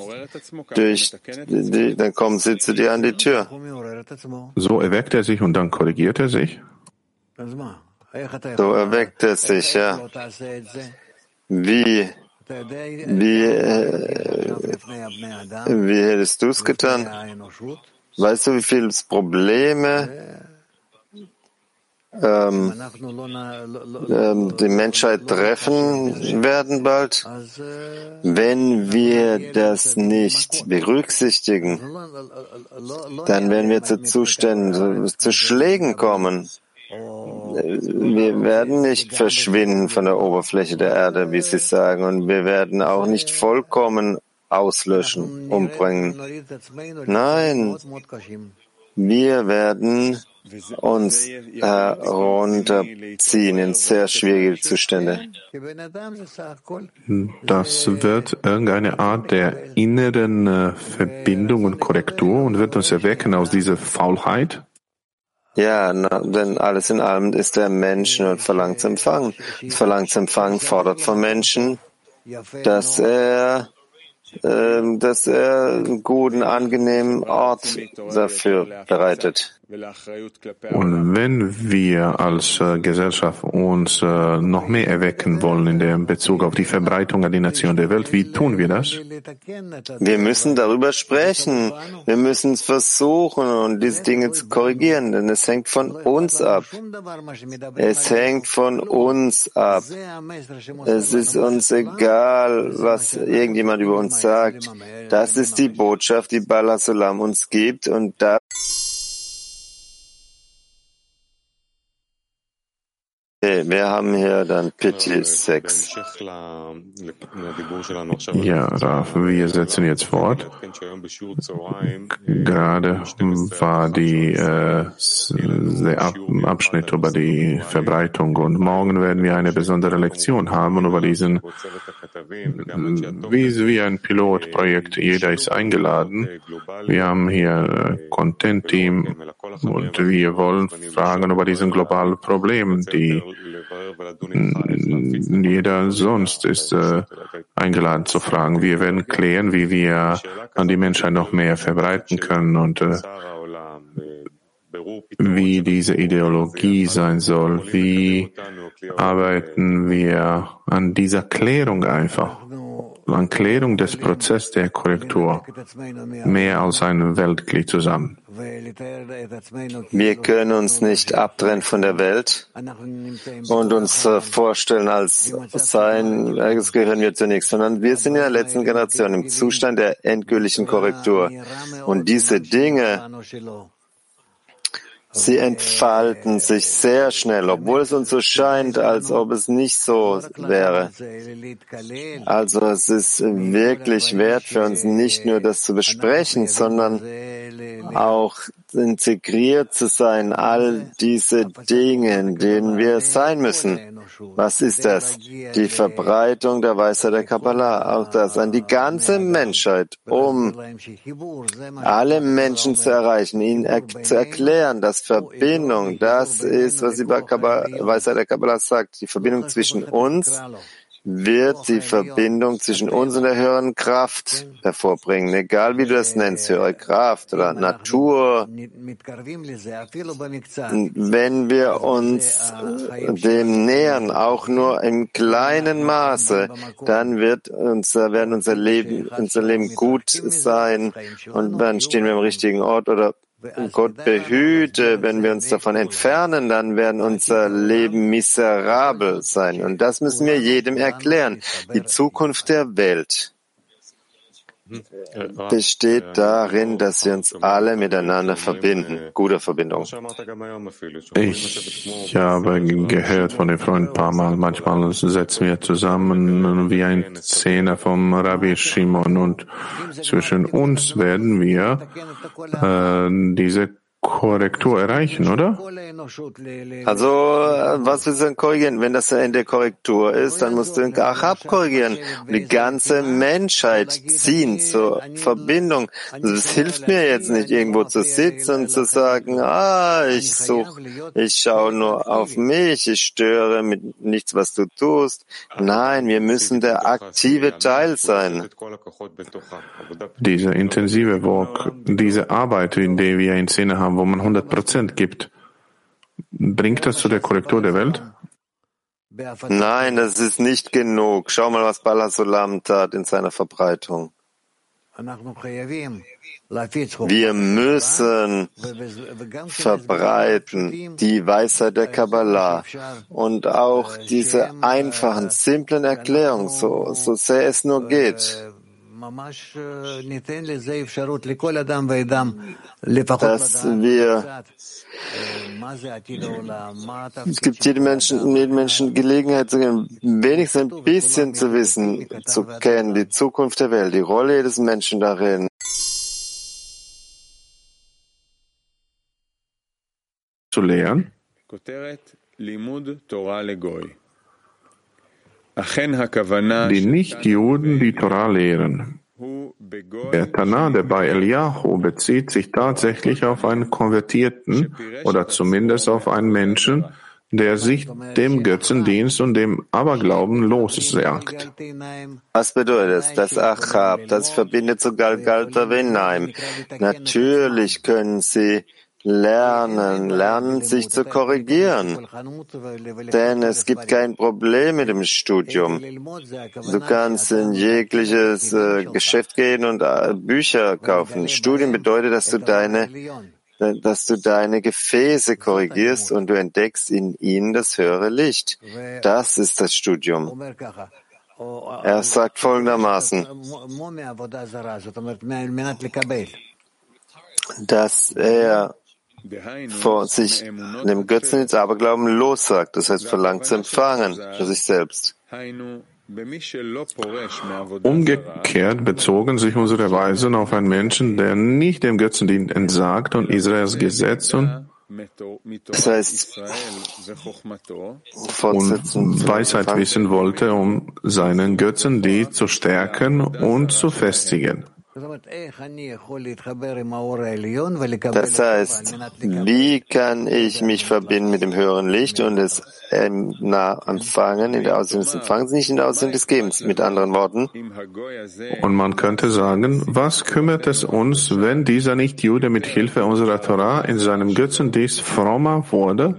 durch, die, dann kommen sie zu dir an die Tür. So erweckt er sich und dann korrigiert er sich? So erweckt er sich, ja. Wie, wie, äh, wie hättest du es getan? Weißt du, wie viele Probleme ähm, ähm, die Menschheit treffen werden bald, wenn wir das nicht berücksichtigen, dann werden wir zu Zuständen, zu Schlägen kommen. Wir werden nicht verschwinden von der Oberfläche der Erde, wie Sie sagen, und wir werden auch nicht vollkommen auslöschen, umbringen. Nein, wir werden uns herunterziehen in sehr schwierige Zustände. Das wird irgendeine Art der inneren äh, Verbindung und Korrektur und wird uns erwecken aus dieser Faulheit. Ja, denn alles in allem ist der Mensch und verlangt zu empfangen. Das Verlangt zu empfangen fordert vom Menschen, dass er ähm, dass er einen guten, angenehmen Ort dafür bereitet. Und wenn wir als äh, Gesellschaft uns äh, noch mehr erwecken wollen in dem Bezug auf die Verbreitung an die Nation der Welt, wie tun wir das? Wir müssen darüber sprechen. Wir müssen es versuchen und diese Dinge zu korrigieren, denn es hängt von uns ab. Es hängt von uns ab. Es ist uns egal, was irgendjemand über uns sagt. Das ist die Botschaft, die Bala Solam uns gibt und das wir haben hier dann Pity 6. Ja, Raf, wir setzen jetzt fort. Gerade war die, äh, der Ab Abschnitt über die Verbreitung und morgen werden wir eine besondere Lektion haben über diesen, wie, wie ein Pilotprojekt. Jeder ist eingeladen. Wir haben hier Content-Team und wir wollen fragen über diesen globalen Problem, die jeder sonst ist äh, eingeladen zu fragen. Wir werden klären, wie wir an die Menschheit noch mehr verbreiten können und äh, wie diese Ideologie sein soll. Wie arbeiten wir an dieser Klärung einfach? An Klärung des Prozesses der Korrektur mehr als ein Weltglied zusammen. Wir können uns nicht abtrennen von der Welt und uns vorstellen, als sein, das gehören wir zunächst, sondern wir sind in der letzten Generation im Zustand der endgültigen Korrektur. Und diese Dinge, Sie entfalten sich sehr schnell, obwohl es uns so scheint, als ob es nicht so wäre. Also es ist wirklich wert für uns, nicht nur das zu besprechen, sondern auch integriert zu sein, all diese Dinge, in denen wir sein müssen. Was ist das? Die Verbreitung der Weisheit der Kabbalah, auch das an die ganze Menschheit, um alle Menschen zu erreichen, ihnen er zu erklären, dass Verbindung, das ist, was die Weisheit der Kabbalah sagt, die Verbindung zwischen uns wird die Verbindung zwischen uns und der höheren Kraft hervorbringen, egal wie du das nennst, höhere Kraft oder Natur. Wenn wir uns dem nähern, auch nur im kleinen Maße, dann wird unser, werden unser Leben, unser Leben gut sein. Und dann stehen wir im richtigen Ort oder Gott behüte, wenn wir uns davon entfernen, dann werden unser Leben miserabel sein. Und das müssen wir jedem erklären. Die Zukunft der Welt besteht darin, dass wir uns alle miteinander verbinden. Gute Verbindung. Ich habe gehört von den Freunden ein paar Mal, manchmal setzen wir zusammen wie ein Zehner vom Rabbi Shimon und zwischen uns werden wir äh, diese Korrektur erreichen, oder? Also, was wir sollen korrigieren? Wenn das Ende der Korrektur ist, dann musst du den Achab korrigieren und die ganze Menschheit ziehen zur Verbindung. Es hilft mir jetzt nicht, irgendwo zu sitzen und zu sagen, ah, ich suche, ich schaue nur auf mich, ich störe mit nichts, was du tust. Nein, wir müssen der aktive Teil sein. Diese intensive Work, diese Arbeit, in der wir in Szene haben, wo man 100 Prozent gibt, bringt das zu der Korrektur der Welt? Nein, das ist nicht genug. Schau mal, was Bala Solam tat in seiner Verbreitung. Wir müssen verbreiten die Weisheit der Kabbalah und auch diese einfachen, simplen Erklärungen, so, so sehr es nur geht dass wir es gibt jedem Menschen, jedem Menschen Gelegenheit zu geben, wenigstens ein bisschen zu wissen, zu kennen, die Zukunft der Welt, die Rolle jedes Menschen darin. Zu lehren. Die Nichtjuden die Torah lehren. Der Tana, der bei Eliyahu bezieht sich tatsächlich auf einen Konvertierten oder zumindest auf einen Menschen, der sich dem Götzendienst und dem Aberglauben lossagt. Was bedeutet das? Das Achab, das verbindet zu Galgalta Venaim. Natürlich können sie lernen, lernen sich zu korrigieren. Denn es gibt kein Problem mit dem Studium. Du kannst in jegliches äh, Geschäft gehen und äh, Bücher kaufen. Studium bedeutet, dass du deine dass du deine Gefäße korrigierst und du entdeckst in ihnen das höhere Licht. Das ist das Studium. Er sagt folgendermaßen, dass er vor sich dem Götzen ins Aberglauben lossagt, das heißt verlangt zu empfangen für sich selbst. Umgekehrt bezogen sich unsere Weisen auf einen Menschen, der nicht dem Götzendienst entsagt und Israels Gesetz und das heißt, und Weisheit wissen wollte, um seinen Götzendienst zu stärken und zu festigen. Das heißt, wie kann ich mich verbinden mit dem höheren Licht und es nah empfangen, in der Ausdehnung des Empfangens, nicht in der Ausdehnung des Gebens, mit anderen Worten? Und man könnte sagen, was kümmert es uns, wenn dieser Nicht-Jude mit Hilfe unserer Torah in seinem Götzendienst frommer wurde?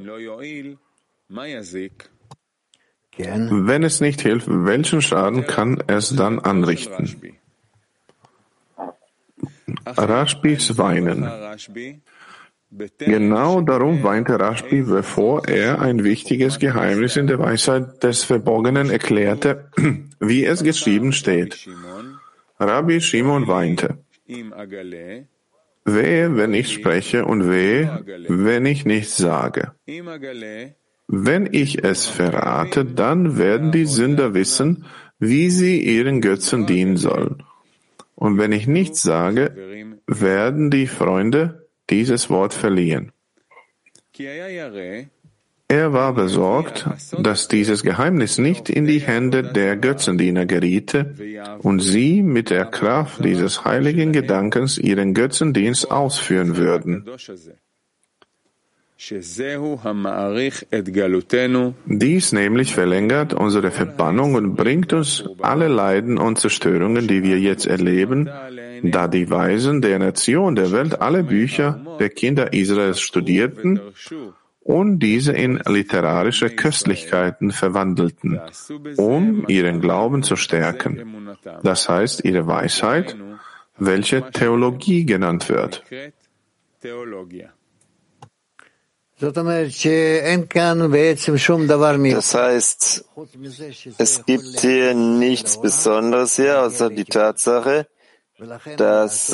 Wenn es nicht hilft, welchen Schaden kann es dann anrichten? Rashbis Weinen. Genau darum weinte Rashbi, bevor er ein wichtiges Geheimnis in der Weisheit des Verborgenen erklärte, wie es geschrieben steht. Rabbi Shimon weinte. Wehe, wenn ich spreche und wehe, wenn ich nichts sage. Wenn ich es verrate, dann werden die Sünder wissen, wie sie ihren Götzen dienen sollen. Und wenn ich nichts sage, werden die Freunde dieses Wort verlieren. Er war besorgt, dass dieses Geheimnis nicht in die Hände der Götzendiener geriete und sie mit der Kraft dieses heiligen Gedankens ihren Götzendienst ausführen würden. Dies nämlich verlängert unsere Verbannung und bringt uns alle Leiden und Zerstörungen, die wir jetzt erleben, da die Weisen der Nation der Welt alle Bücher der Kinder Israels studierten und diese in literarische Köstlichkeiten verwandelten, um ihren Glauben zu stärken. Das heißt ihre Weisheit, welche Theologie genannt wird. Das heißt, es gibt hier nichts Besonderes hier, außer die Tatsache, dass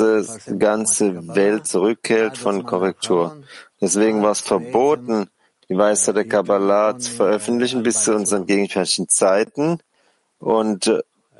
die ganze Welt zurückhält von Korrektur. Deswegen war es verboten, die Weisheit der Kabbalah zu veröffentlichen bis zu unseren gegenwärtigen Zeiten. Und